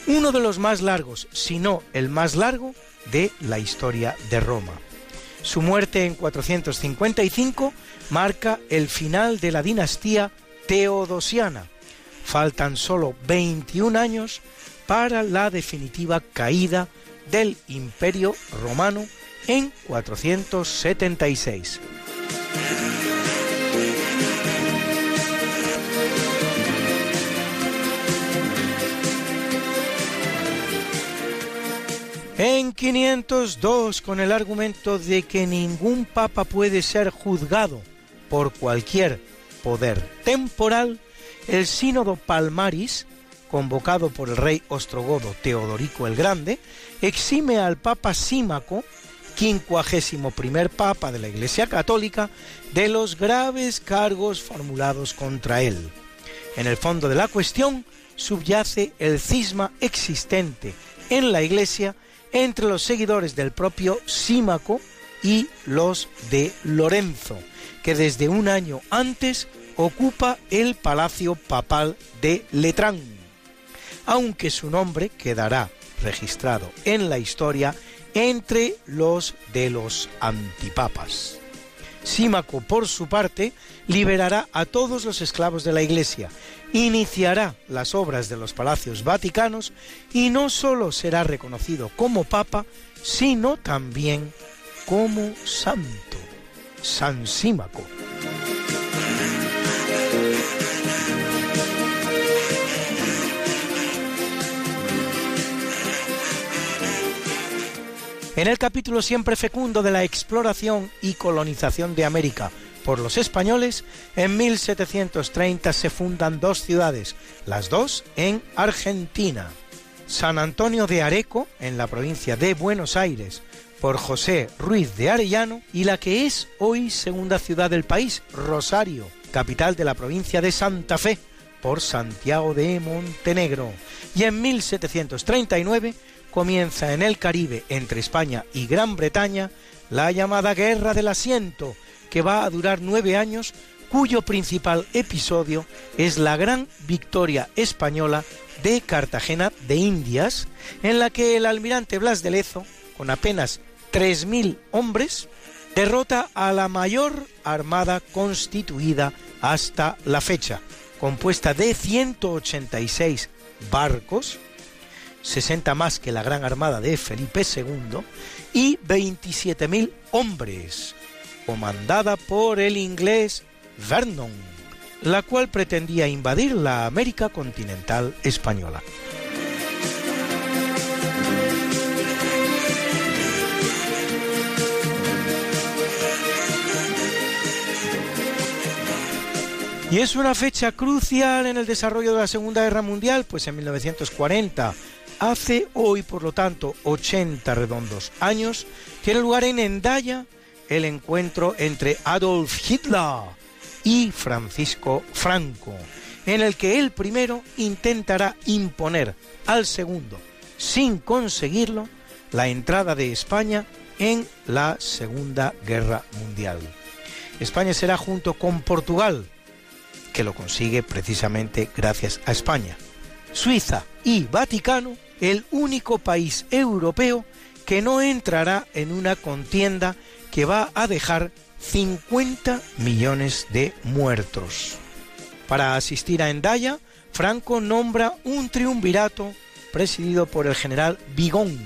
uno de los más largos, si no el más largo, de la historia de Roma. Su muerte en 455 marca el final de la dinastía teodosiana. Faltan solo 21 años para la definitiva caída del Imperio Romano en 476. En 502, con el argumento de que ningún papa puede ser juzgado por cualquier poder temporal, el sínodo Palmaris, convocado por el rey ostrogodo Teodorico el Grande, exime al papa Símaco, quincuagésimo primer papa de la Iglesia Católica, de los graves cargos formulados contra él. En el fondo de la cuestión subyace el cisma existente en la Iglesia entre los seguidores del propio Símaco y los de Lorenzo, que desde un año antes ocupa el palacio papal de Letrán, aunque su nombre quedará registrado en la historia entre los de los antipapas. Símaco, por su parte, liberará a todos los esclavos de la Iglesia, iniciará las obras de los palacios vaticanos y no sólo será reconocido como papa, sino también como santo, San Símaco. En el capítulo siempre fecundo de la exploración y colonización de América por los españoles, en 1730 se fundan dos ciudades, las dos en Argentina. San Antonio de Areco, en la provincia de Buenos Aires, por José Ruiz de Arellano, y la que es hoy segunda ciudad del país, Rosario, capital de la provincia de Santa Fe, por Santiago de Montenegro. Y en 1739 comienza en el Caribe, entre España y Gran Bretaña, la llamada Guerra del Asiento, que va a durar nueve años, cuyo principal episodio es la gran victoria española de Cartagena de Indias, en la que el almirante Blas de Lezo, con apenas 3.000 hombres, derrota a la mayor armada constituida hasta la fecha, compuesta de 186 barcos, 60 más que la Gran Armada de Felipe II, y 27.000 hombres, comandada por el inglés Vernon, la cual pretendía invadir la América continental española. Y es una fecha crucial en el desarrollo de la Segunda Guerra Mundial, pues en 1940 Hace hoy, por lo tanto, 80 redondos años, tiene lugar en Endaya el encuentro entre Adolf Hitler y Francisco Franco, en el que el primero intentará imponer al segundo, sin conseguirlo, la entrada de España en la Segunda Guerra Mundial. España será junto con Portugal, que lo consigue precisamente gracias a España, Suiza y Vaticano, el único país europeo que no entrará en una contienda que va a dejar 50 millones de muertos. Para asistir a Endaya, Franco nombra un triunvirato presidido por el general Bigón,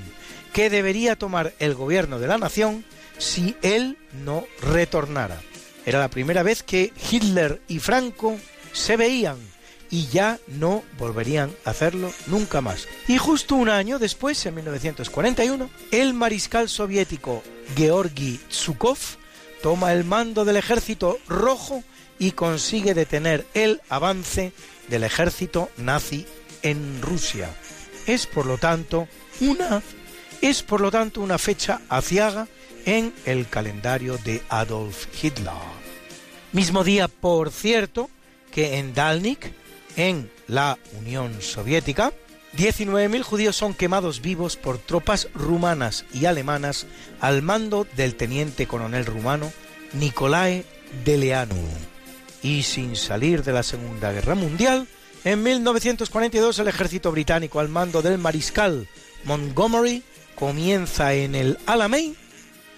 que debería tomar el gobierno de la nación si él no retornara. Era la primera vez que Hitler y Franco se veían y ya no volverían a hacerlo nunca más. Y justo un año después, en 1941, el mariscal soviético Georgi Zhukov toma el mando del ejército rojo y consigue detener el avance del ejército nazi en Rusia. Es por lo tanto una es por lo tanto una fecha aciaga en el calendario de Adolf Hitler. Mismo día, por cierto, que en Dalnik, en la Unión Soviética, 19.000 judíos son quemados vivos por tropas rumanas y alemanas al mando del teniente coronel rumano Nicolae Deleanu. Y sin salir de la Segunda Guerra Mundial, en 1942 el ejército británico al mando del mariscal Montgomery comienza en el Alamein,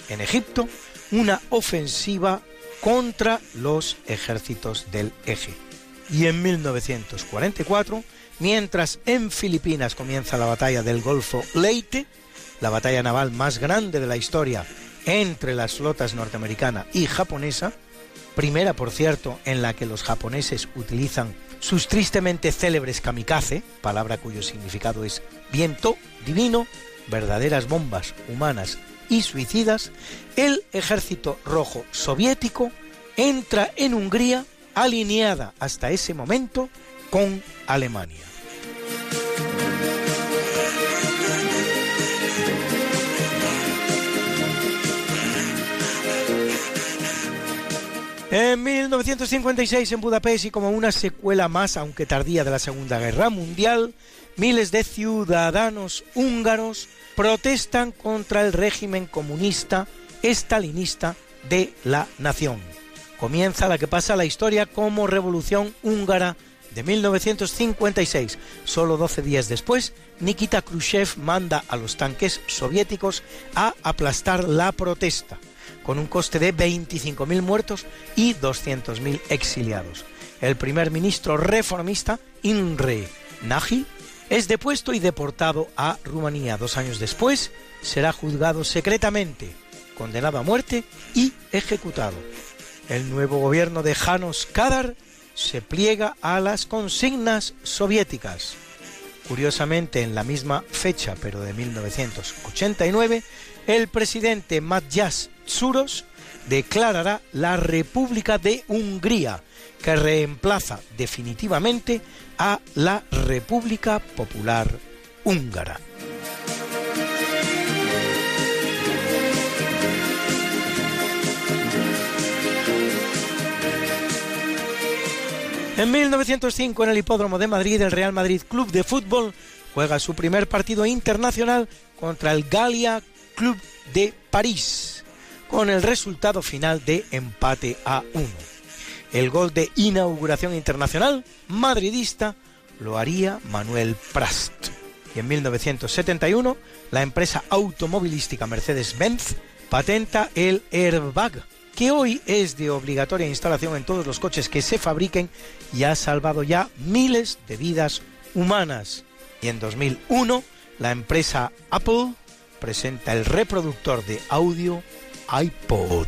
en Egipto, una ofensiva contra los ejércitos del eje y en 1944, mientras en Filipinas comienza la batalla del Golfo Leyte, la batalla naval más grande de la historia entre las flotas norteamericana y japonesa, primera por cierto en la que los japoneses utilizan sus tristemente célebres kamikaze, palabra cuyo significado es viento divino, verdaderas bombas humanas y suicidas, el ejército rojo soviético entra en Hungría alineada hasta ese momento con Alemania. En 1956 en Budapest y como una secuela más, aunque tardía, de la Segunda Guerra Mundial, miles de ciudadanos húngaros protestan contra el régimen comunista estalinista de la nación comienza la que pasa la historia como Revolución Húngara de 1956. Solo 12 días después, Nikita Khrushchev manda a los tanques soviéticos a aplastar la protesta. con un coste de 25.000 muertos y 200.000 exiliados. El primer ministro reformista, Imre Nagy, es depuesto y deportado a Rumanía. Dos años después será juzgado secretamente, condenado a muerte y ejecutado. El nuevo gobierno de Janos Kadar se pliega a las consignas soviéticas. Curiosamente, en la misma fecha, pero de 1989, el presidente Matjas Tsuros declarará la República de Hungría, que reemplaza definitivamente a la República Popular Húngara. En 1905, en el Hipódromo de Madrid, el Real Madrid Club de Fútbol juega su primer partido internacional contra el Gallia Club de París, con el resultado final de empate a 1. El gol de inauguración internacional madridista lo haría Manuel Prast. Y en 1971, la empresa automovilística Mercedes-Benz patenta el airbag que hoy es de obligatoria instalación en todos los coches que se fabriquen y ha salvado ya miles de vidas humanas. Y en 2001, la empresa Apple presenta el reproductor de audio iPod.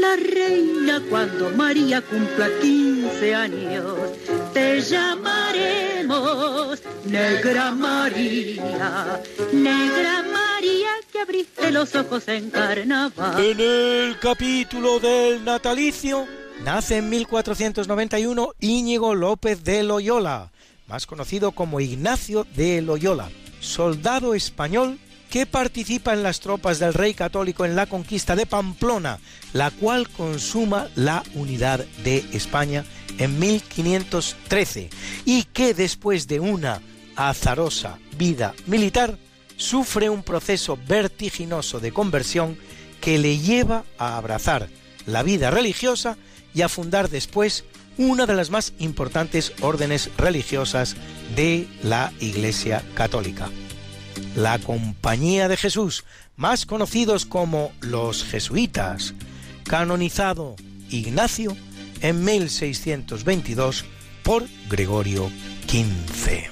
la reina cuando María cumpla 15 años. Te llamaremos Negra María, Negra María que abriste los ojos en carnaval. En el capítulo del natalicio nace en 1491 Íñigo López de Loyola, más conocido como Ignacio de Loyola, soldado español que participa en las tropas del rey católico en la conquista de Pamplona, la cual consuma la unidad de España en 1513 y que después de una azarosa vida militar sufre un proceso vertiginoso de conversión que le lleva a abrazar la vida religiosa y a fundar después una de las más importantes órdenes religiosas de la Iglesia Católica la Compañía de Jesús, más conocidos como los jesuitas, canonizado Ignacio en 1622 por Gregorio XV.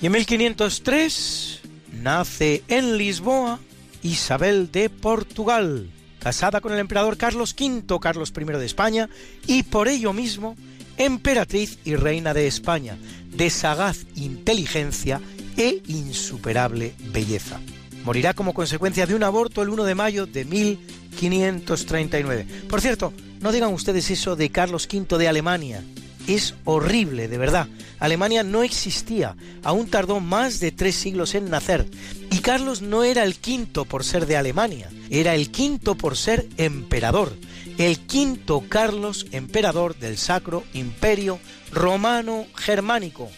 Y en 1503 nace en Lisboa Isabel de Portugal, casada con el emperador Carlos V, Carlos I de España, y por ello mismo emperatriz y reina de España, de sagaz inteligencia e insuperable belleza. Morirá como consecuencia de un aborto el 1 de mayo de 1539. Por cierto, no digan ustedes eso de Carlos V de Alemania. Es horrible, de verdad. Alemania no existía, aún tardó más de tres siglos en nacer, y Carlos no era el quinto por ser de Alemania, era el quinto por ser emperador, el quinto Carlos emperador del Sacro Imperio Romano Germánico,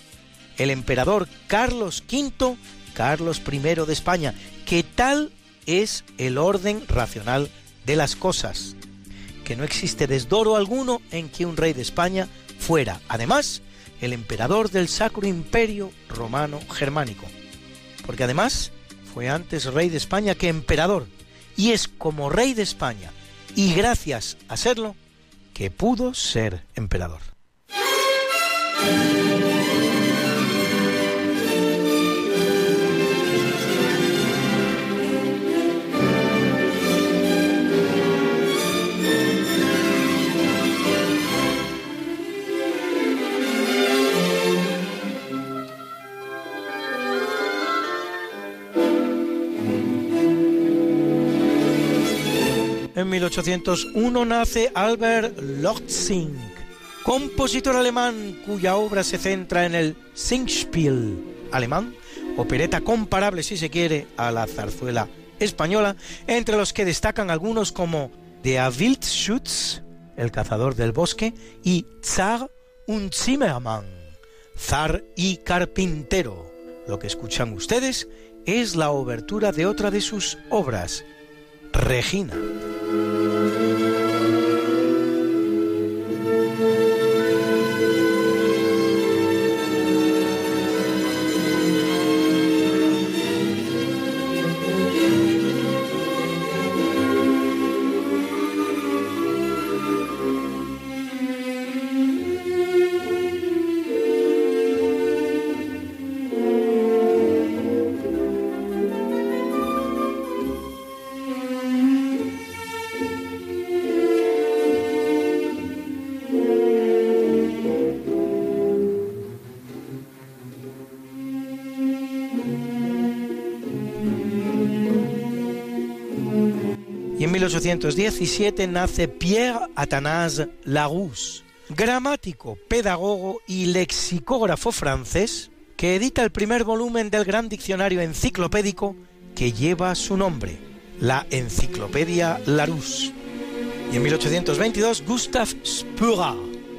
el emperador Carlos V, Carlos I de España, que tal es el orden racional de las cosas, que no existe desdoro alguno en que un rey de España fuera, además, el emperador del Sacro Imperio Romano Germánico, porque además fue antes rey de España que emperador, y es como rey de España, y gracias a serlo, que pudo ser emperador. En 1801 nace Albert Lortzing, compositor alemán cuya obra se centra en el Singspiel alemán, opereta comparable si se quiere a la zarzuela española, entre los que destacan algunos como Der Wildschutz, el cazador del bosque, y Zar und Zimmermann, zar y carpintero. Lo que escuchan ustedes es la obertura de otra de sus obras, Regina. 1817 nace Pierre Athanase Larousse, gramático, pedagogo y lexicógrafo francés, que edita el primer volumen del gran diccionario enciclopédico que lleva su nombre, la Enciclopedia Larousse. Y en 1822 Gustav Spürer,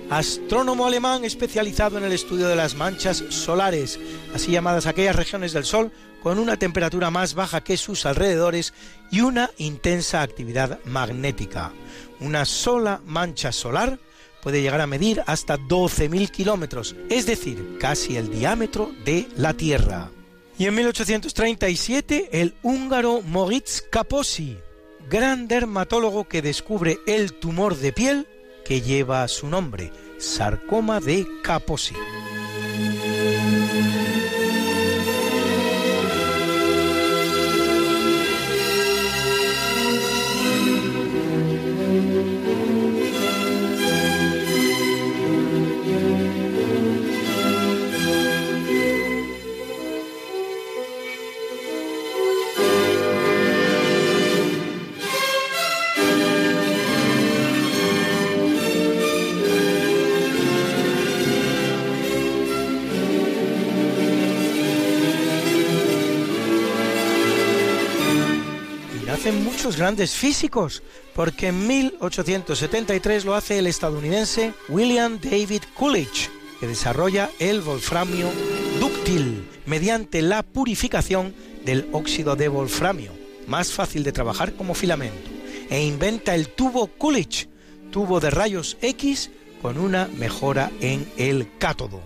astrónomo alemán especializado en el estudio de las manchas solares, así llamadas aquellas regiones del Sol con una temperatura más baja que sus alrededores y una intensa actividad magnética. Una sola mancha solar puede llegar a medir hasta 12.000 kilómetros, es decir, casi el diámetro de la Tierra. Y en 1837 el húngaro Moritz Kaposi, gran dermatólogo que descubre el tumor de piel que lleva su nombre, sarcoma de Kaposi. Grandes físicos, porque en 1873 lo hace el estadounidense William David Coolidge, que desarrolla el wolframio dúctil mediante la purificación del óxido de wolframio, más fácil de trabajar como filamento, e inventa el tubo Coolidge, tubo de rayos X con una mejora en el cátodo.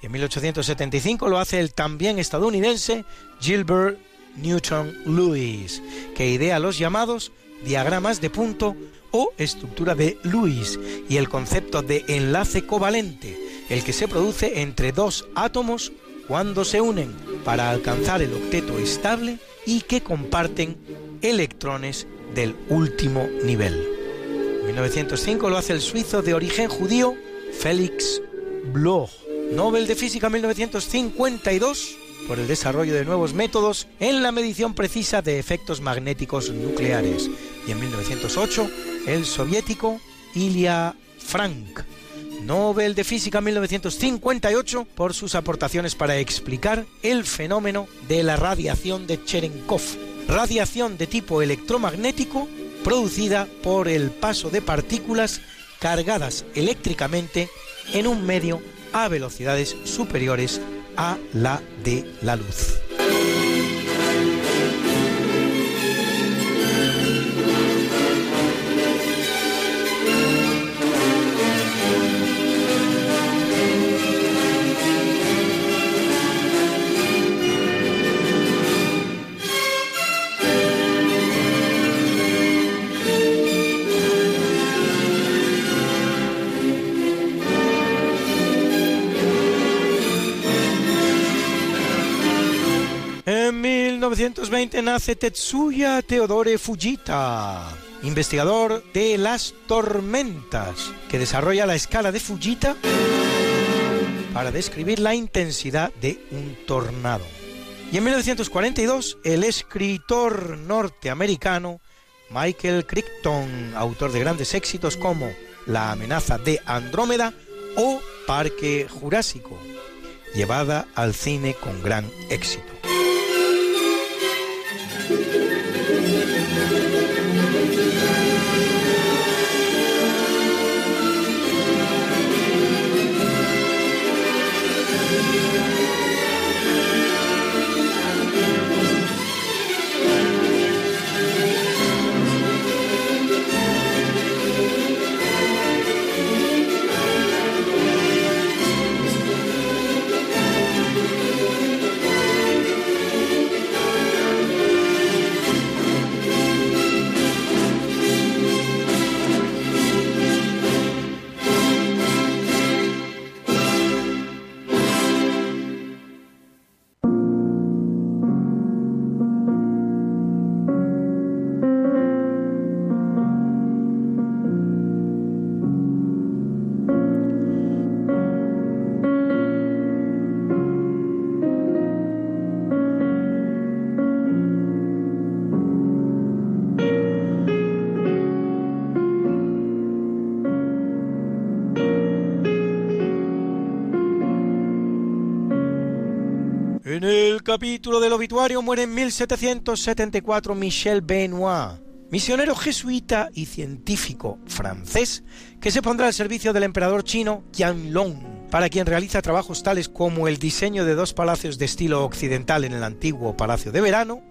Y en 1875 lo hace el también estadounidense Gilbert Newton Lewis, que idea los llamados diagramas de punto o estructura de Lewis y el concepto de enlace covalente, el que se produce entre dos átomos cuando se unen para alcanzar el octeto estable y que comparten electrones del último nivel. En 1905 lo hace el suizo de origen judío Félix Bloch. Nobel de Física 1952 por el desarrollo de nuevos métodos en la medición precisa de efectos magnéticos nucleares. Y en 1908, el soviético Ilya Frank. Nobel de Física 1958 por sus aportaciones para explicar el fenómeno de la radiación de Cherenkov, radiación de tipo electromagnético producida por el paso de partículas cargadas eléctricamente en un medio a velocidades superiores a la de la luz. 1920 nace Tetsuya Teodore Fujita, investigador de las tormentas, que desarrolla la escala de Fujita para describir la intensidad de un tornado. Y en 1942, el escritor norteamericano Michael Crichton, autor de grandes éxitos como La amenaza de Andrómeda, o Parque Jurásico, llevada al cine con gran éxito. Capítulo del obituario muere en 1774 Michel Benoit, misionero jesuita y científico francés que se pondrá al servicio del emperador chino Qianlong, para quien realiza trabajos tales como el diseño de dos palacios de estilo occidental en el antiguo Palacio de Verano,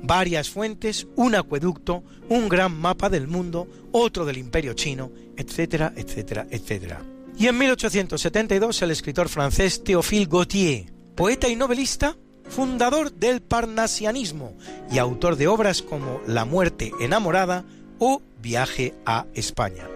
varias fuentes, un acueducto, un gran mapa del mundo, otro del imperio chino, etcétera, etcétera, etcétera. Y en 1872 el escritor francés Théophile Gautier, poeta y novelista, fundador del parnasianismo y autor de obras como La muerte enamorada o Viaje a España.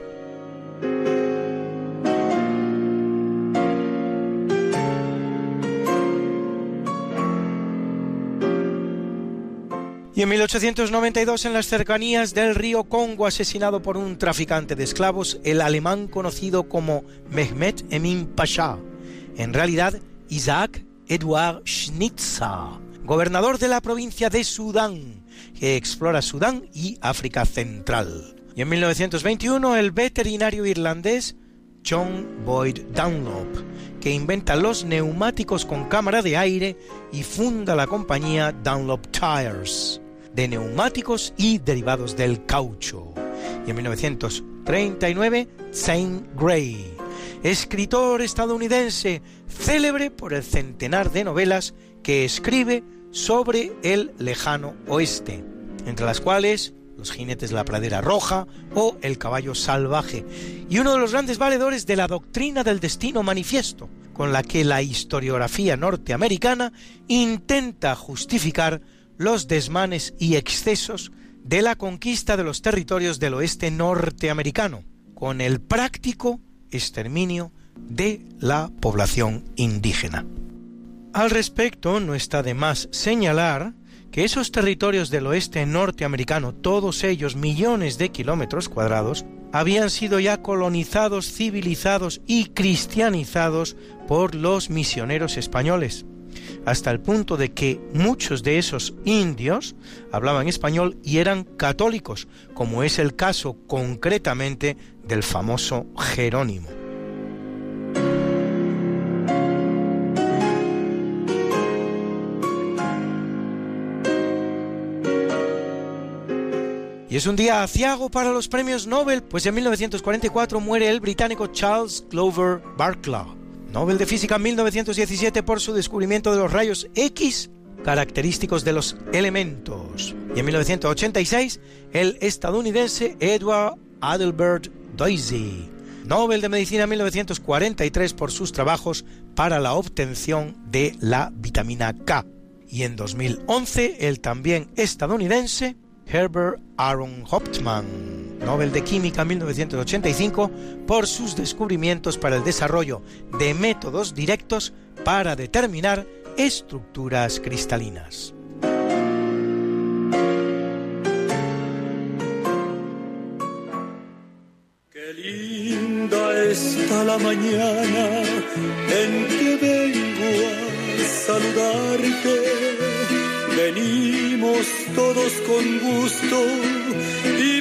Y en 1892, en las cercanías del río Congo, asesinado por un traficante de esclavos, el alemán conocido como Mehmet Emin Pasha, en realidad Isaac Edward Schnitzer, gobernador de la provincia de Sudán, que explora Sudán y África Central. Y en 1921 el veterinario irlandés John Boyd Dunlop, que inventa los neumáticos con cámara de aire y funda la compañía Dunlop Tires, de neumáticos y derivados del caucho. Y en 1939 Saint Gray, escritor estadounidense célebre por el centenar de novelas que escribe sobre el lejano oeste, entre las cuales Los jinetes de la pradera roja o El caballo salvaje, y uno de los grandes valedores de la doctrina del destino manifiesto, con la que la historiografía norteamericana intenta justificar los desmanes y excesos de la conquista de los territorios del oeste norteamericano, con el práctico exterminio de la población indígena. Al respecto, no está de más señalar que esos territorios del oeste norteamericano, todos ellos millones de kilómetros cuadrados, habían sido ya colonizados, civilizados y cristianizados por los misioneros españoles, hasta el punto de que muchos de esos indios hablaban español y eran católicos, como es el caso concretamente del famoso Jerónimo. Y es un día aciago para los premios Nobel, pues en 1944 muere el británico Charles Glover Barkla, Nobel de Física en 1917 por su descubrimiento de los rayos X característicos de los elementos. Y en 1986 el estadounidense Edward Adelbert Doisy, Nobel de Medicina en 1943 por sus trabajos para la obtención de la vitamina K. Y en 2011 el también estadounidense Herbert Aaron Hauptmann, Nobel de Química 1985, por sus descubrimientos para el desarrollo de métodos directos para determinar estructuras cristalinas. Qué linda está la mañana en que vengo a saludarte Venimos todos con gusto y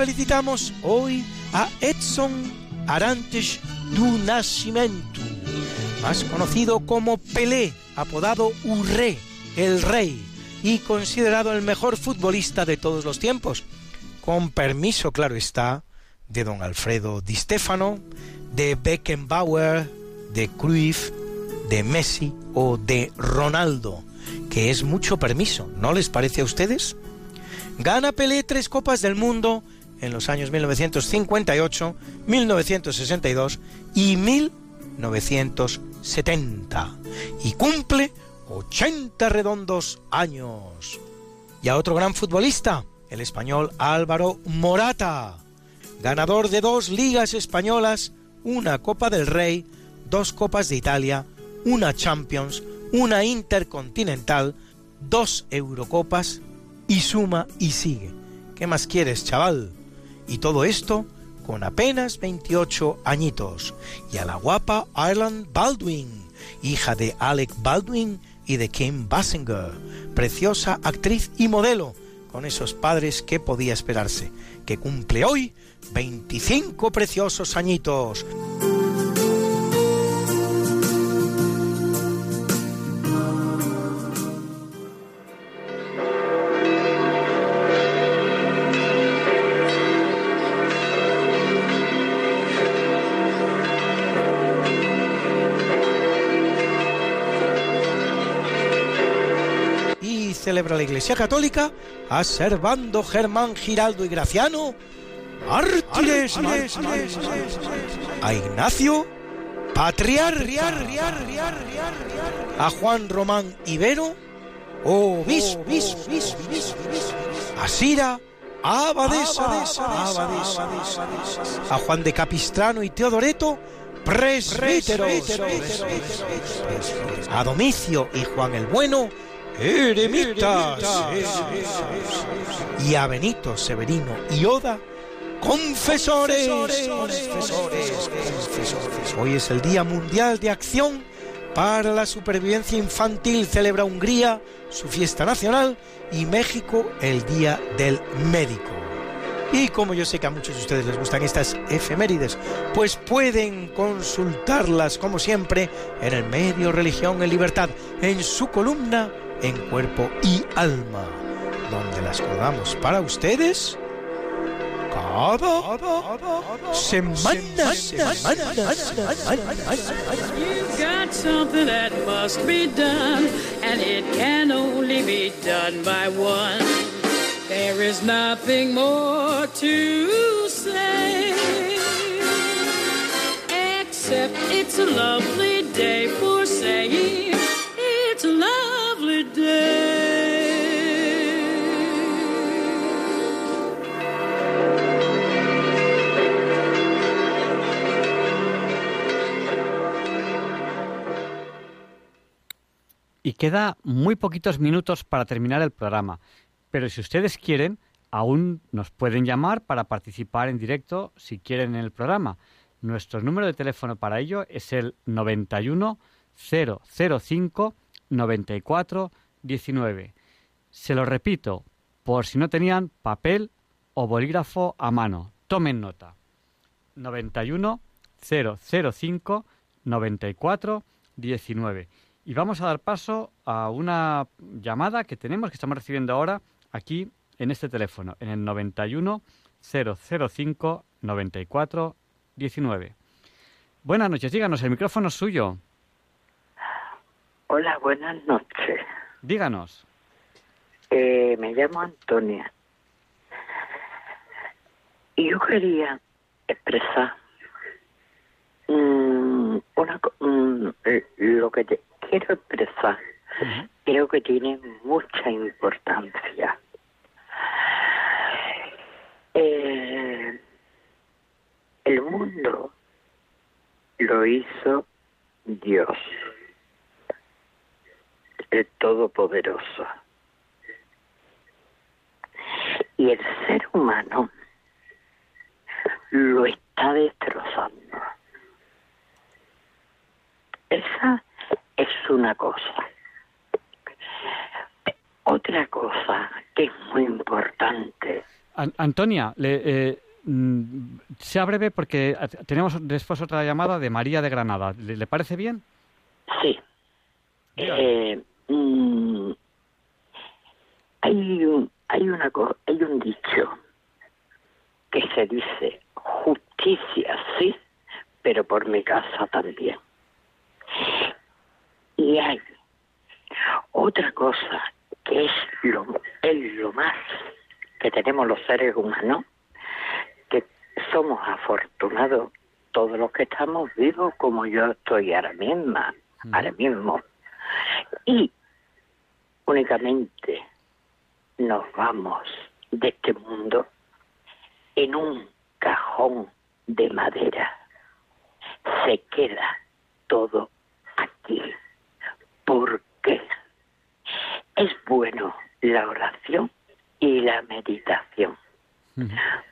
felicitamos hoy a Edson Arantes do Nascimento, más conocido como Pelé, apodado Urré, el rey, y considerado el mejor futbolista de todos los tiempos, con permiso, claro está, de don Alfredo Di Stefano, de Beckenbauer, de Cruyff, de Messi o de Ronaldo, que es mucho permiso, ¿no les parece a ustedes? Gana Pelé tres copas del mundo en los años 1958, 1962 y 1970 y cumple 80 redondos años. Y a otro gran futbolista, el español Álvaro Morata, ganador de dos ligas españolas, una Copa del Rey, dos Copas de Italia, una Champions, una Intercontinental, dos Eurocopas y suma y sigue. ¿Qué más quieres, chaval? Y todo esto con apenas 28 añitos. Y a la guapa Ireland Baldwin, hija de Alec Baldwin y de Kim Basinger, preciosa actriz y modelo, con esos padres que podía esperarse, que cumple hoy 25 preciosos añitos. Celebra la Iglesia Católica a Servando Germán Giraldo y Graciano, mártires, a Ignacio, patriarca, a Juan Román Ibero, obispo, a Sira, abadesa, a Juan de Capistrano y Teodoreto, presbíteros, a Domicio y Juan el Bueno, eremitas, y a Benito, Severino y Oda, confesores. Hoy es el Día Mundial de Acción para la Supervivencia Infantil. Celebra Hungría su fiesta nacional y México el Día del Médico. Y como yo sé que a muchos de ustedes les gustan estas efemérides, pues pueden consultarlas como siempre en el medio Religión en Libertad, en su columna En Cuerpo y Alma, donde las colgamos para ustedes cada semana. You've got something that must be done, and it can only be done by one. There is nothing more to say, except it's a lovely day for saying queda muy poquitos minutos para terminar el programa. Pero si ustedes quieren, aún nos pueden llamar para participar en directo si quieren en el programa. Nuestro número de teléfono para ello es el 91 005 94 19. Se lo repito, por si no tenían papel o bolígrafo a mano. Tomen nota. 91 005 94 19. Y vamos a dar paso a una llamada que tenemos, que estamos recibiendo ahora aquí en este teléfono, en el 91 005 94 19. Buenas noches, díganos, el micrófono es suyo. Hola, buenas noches. Díganos. Eh, me llamo Antonia. Y yo quería expresar mm, una, mm, eh, lo que te quiero expresar creo que tiene mucha importancia. Eh, el mundo lo hizo Dios, el Todopoderoso. Y el ser humano lo está destrozando. Esa es una cosa. Otra cosa que es muy importante. Antonia, le, eh, mm, sea breve porque tenemos después otra llamada de María de Granada. ¿Le, parece bien? Sí. Eh, mm, hay un, hay una hay un dicho que se dice justicia sí, pero por mi casa también. Y hay otra cosa que es lo, es lo más que tenemos los seres humanos, que somos afortunados todos los que estamos vivos como yo estoy ahora misma, ahora mismo. Y únicamente nos vamos de este mundo en un cajón de madera. Se queda todo aquí. ¿Por qué? Es bueno la oración y la meditación.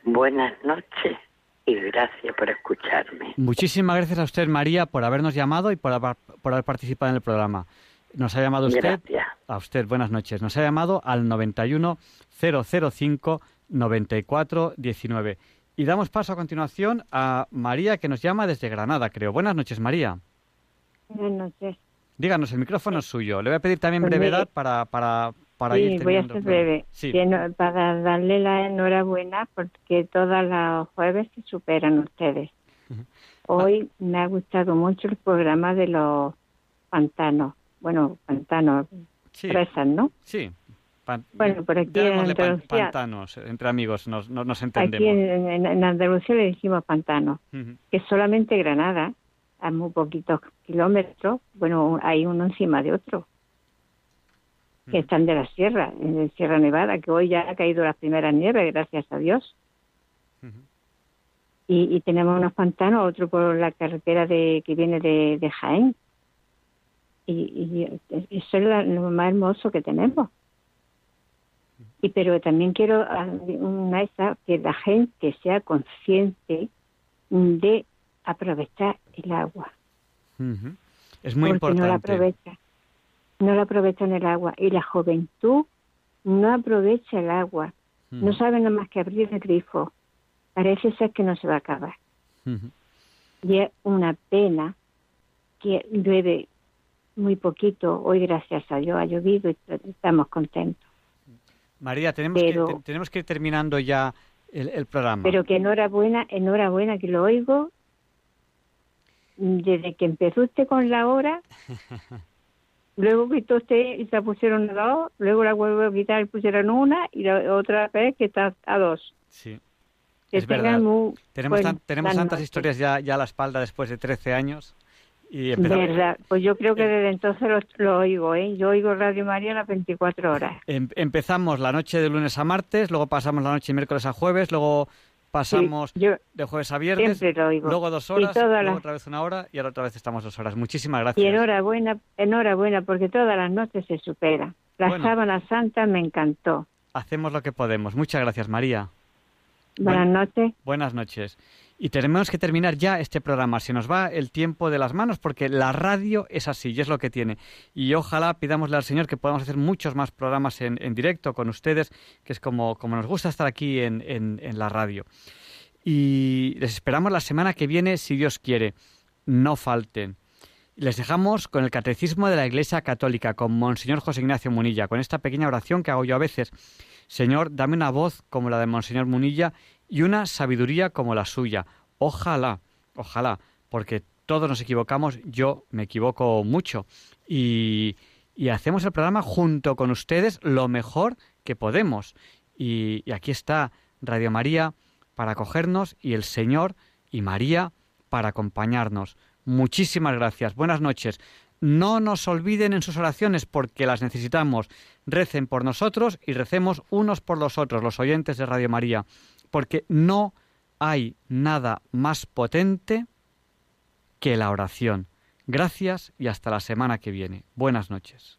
Buenas noches y gracias por escucharme. Muchísimas gracias a usted, María, por habernos llamado y por, haber participado en el programa. Nos ha llamado usted. A usted, buenas noches. Nos ha llamado al 91 005 94 19. Y damos paso a continuación a María, que nos llama desde Granada, creo. Buenas noches, María. Buenas noches. Díganos, el micrófono es suyo. Le voy a pedir también pues brevedad para, para, para sí, voy a ser breve. para darle la enhorabuena porque todas las jueves se superan ustedes. Hoy me ha gustado mucho el programa de los pantanos. Bueno, pantanos, sí. ¿no? Sí. bueno, por aquí en Andalucía... pantanos, entre amigos, nos, nos, entendemos. Aquí en, Andalucía le decimos pantanos, que solamente Granada, a muy poquitos kilómetros, bueno, hay uno encima de otro que están de la sierra, en Sierra Nevada, que hoy ya ha caído las primeras nieves, gracias a Dios. y, tenemos unos pantanos, otro por la carretera de que viene de, Jaén. Y, eso es lo más hermoso que tenemos. Y pero también quiero una esa que la gente sea consciente de aprovechar el agua. Es muy importante. No la aprovecha no la aprovechan el agua. Y la juventud no aprovecha el agua. No sabe nada más que abrir el grifo. Parece ser que no se va a acabar. Y es una pena que llueve muy poquito. Hoy, gracias a Dios, ha llovido y estamos contentos. María, tenemos, que, tenemos que ir terminando ya el, el, programa. Pero que enhorabuena, enhorabuena que lo oigo. Desde que empezó usted con la hora, Luego quitó usted y se pusieron dos, luego la vuelvo a quitar y pusieron una y la otra vez que está a dos. Sí. es verdad. tenemos, tenemos tantas historias ya, ya a la espalda después de 13 años. Y Verdad, pues yo creo que desde entonces lo, oigo, ¿eh? Yo oigo Radio María las 24 horas. Em, empezamos la noche de lunes a martes, luego pasamos la noche de miércoles a jueves, luego pasamos de jueves a viernes, luego dos horas, luego otra vez una hora y ahora otra vez estamos dos horas. Muchísimas gracias. Y enhorabuena, enhorabuena, porque todas las noches se supera. La sábana santa me encantó. Hacemos lo que podemos. Muchas gracias, María. Buenas noches. Buenas noches. Y tenemos que terminar ya este programa. Se nos va el tiempo de las manos porque la radio es así y es lo que tiene. Y ojalá pidámosle al Señor que podamos hacer muchos más programas en, directo con ustedes, que es como, como nos gusta estar aquí en, en la radio. Y les esperamos la semana que viene, si Dios quiere. No falten. Les dejamos con el Catecismo de la Iglesia Católica, con Monseñor José Ignacio Munilla, con esta pequeña oración que hago yo a veces. Señor, dame una voz como la de Monseñor Munilla y una sabiduría como la suya. Ojalá, ojalá, porque todos nos equivocamos, yo me equivoco mucho. Y, hacemos el programa junto con ustedes lo mejor que podemos. Y, y aquí está Radio María para acogernos y el Señor y María para acompañarnos. Muchísimas gracias. Buenas noches. no nos olviden en sus oraciones porque las necesitamos. Recen por nosotros y recemos unos por los otros, los oyentes de Radio María, porque no hay nada más potente que la oración. Gracias y hasta la semana que viene. Buenas noches.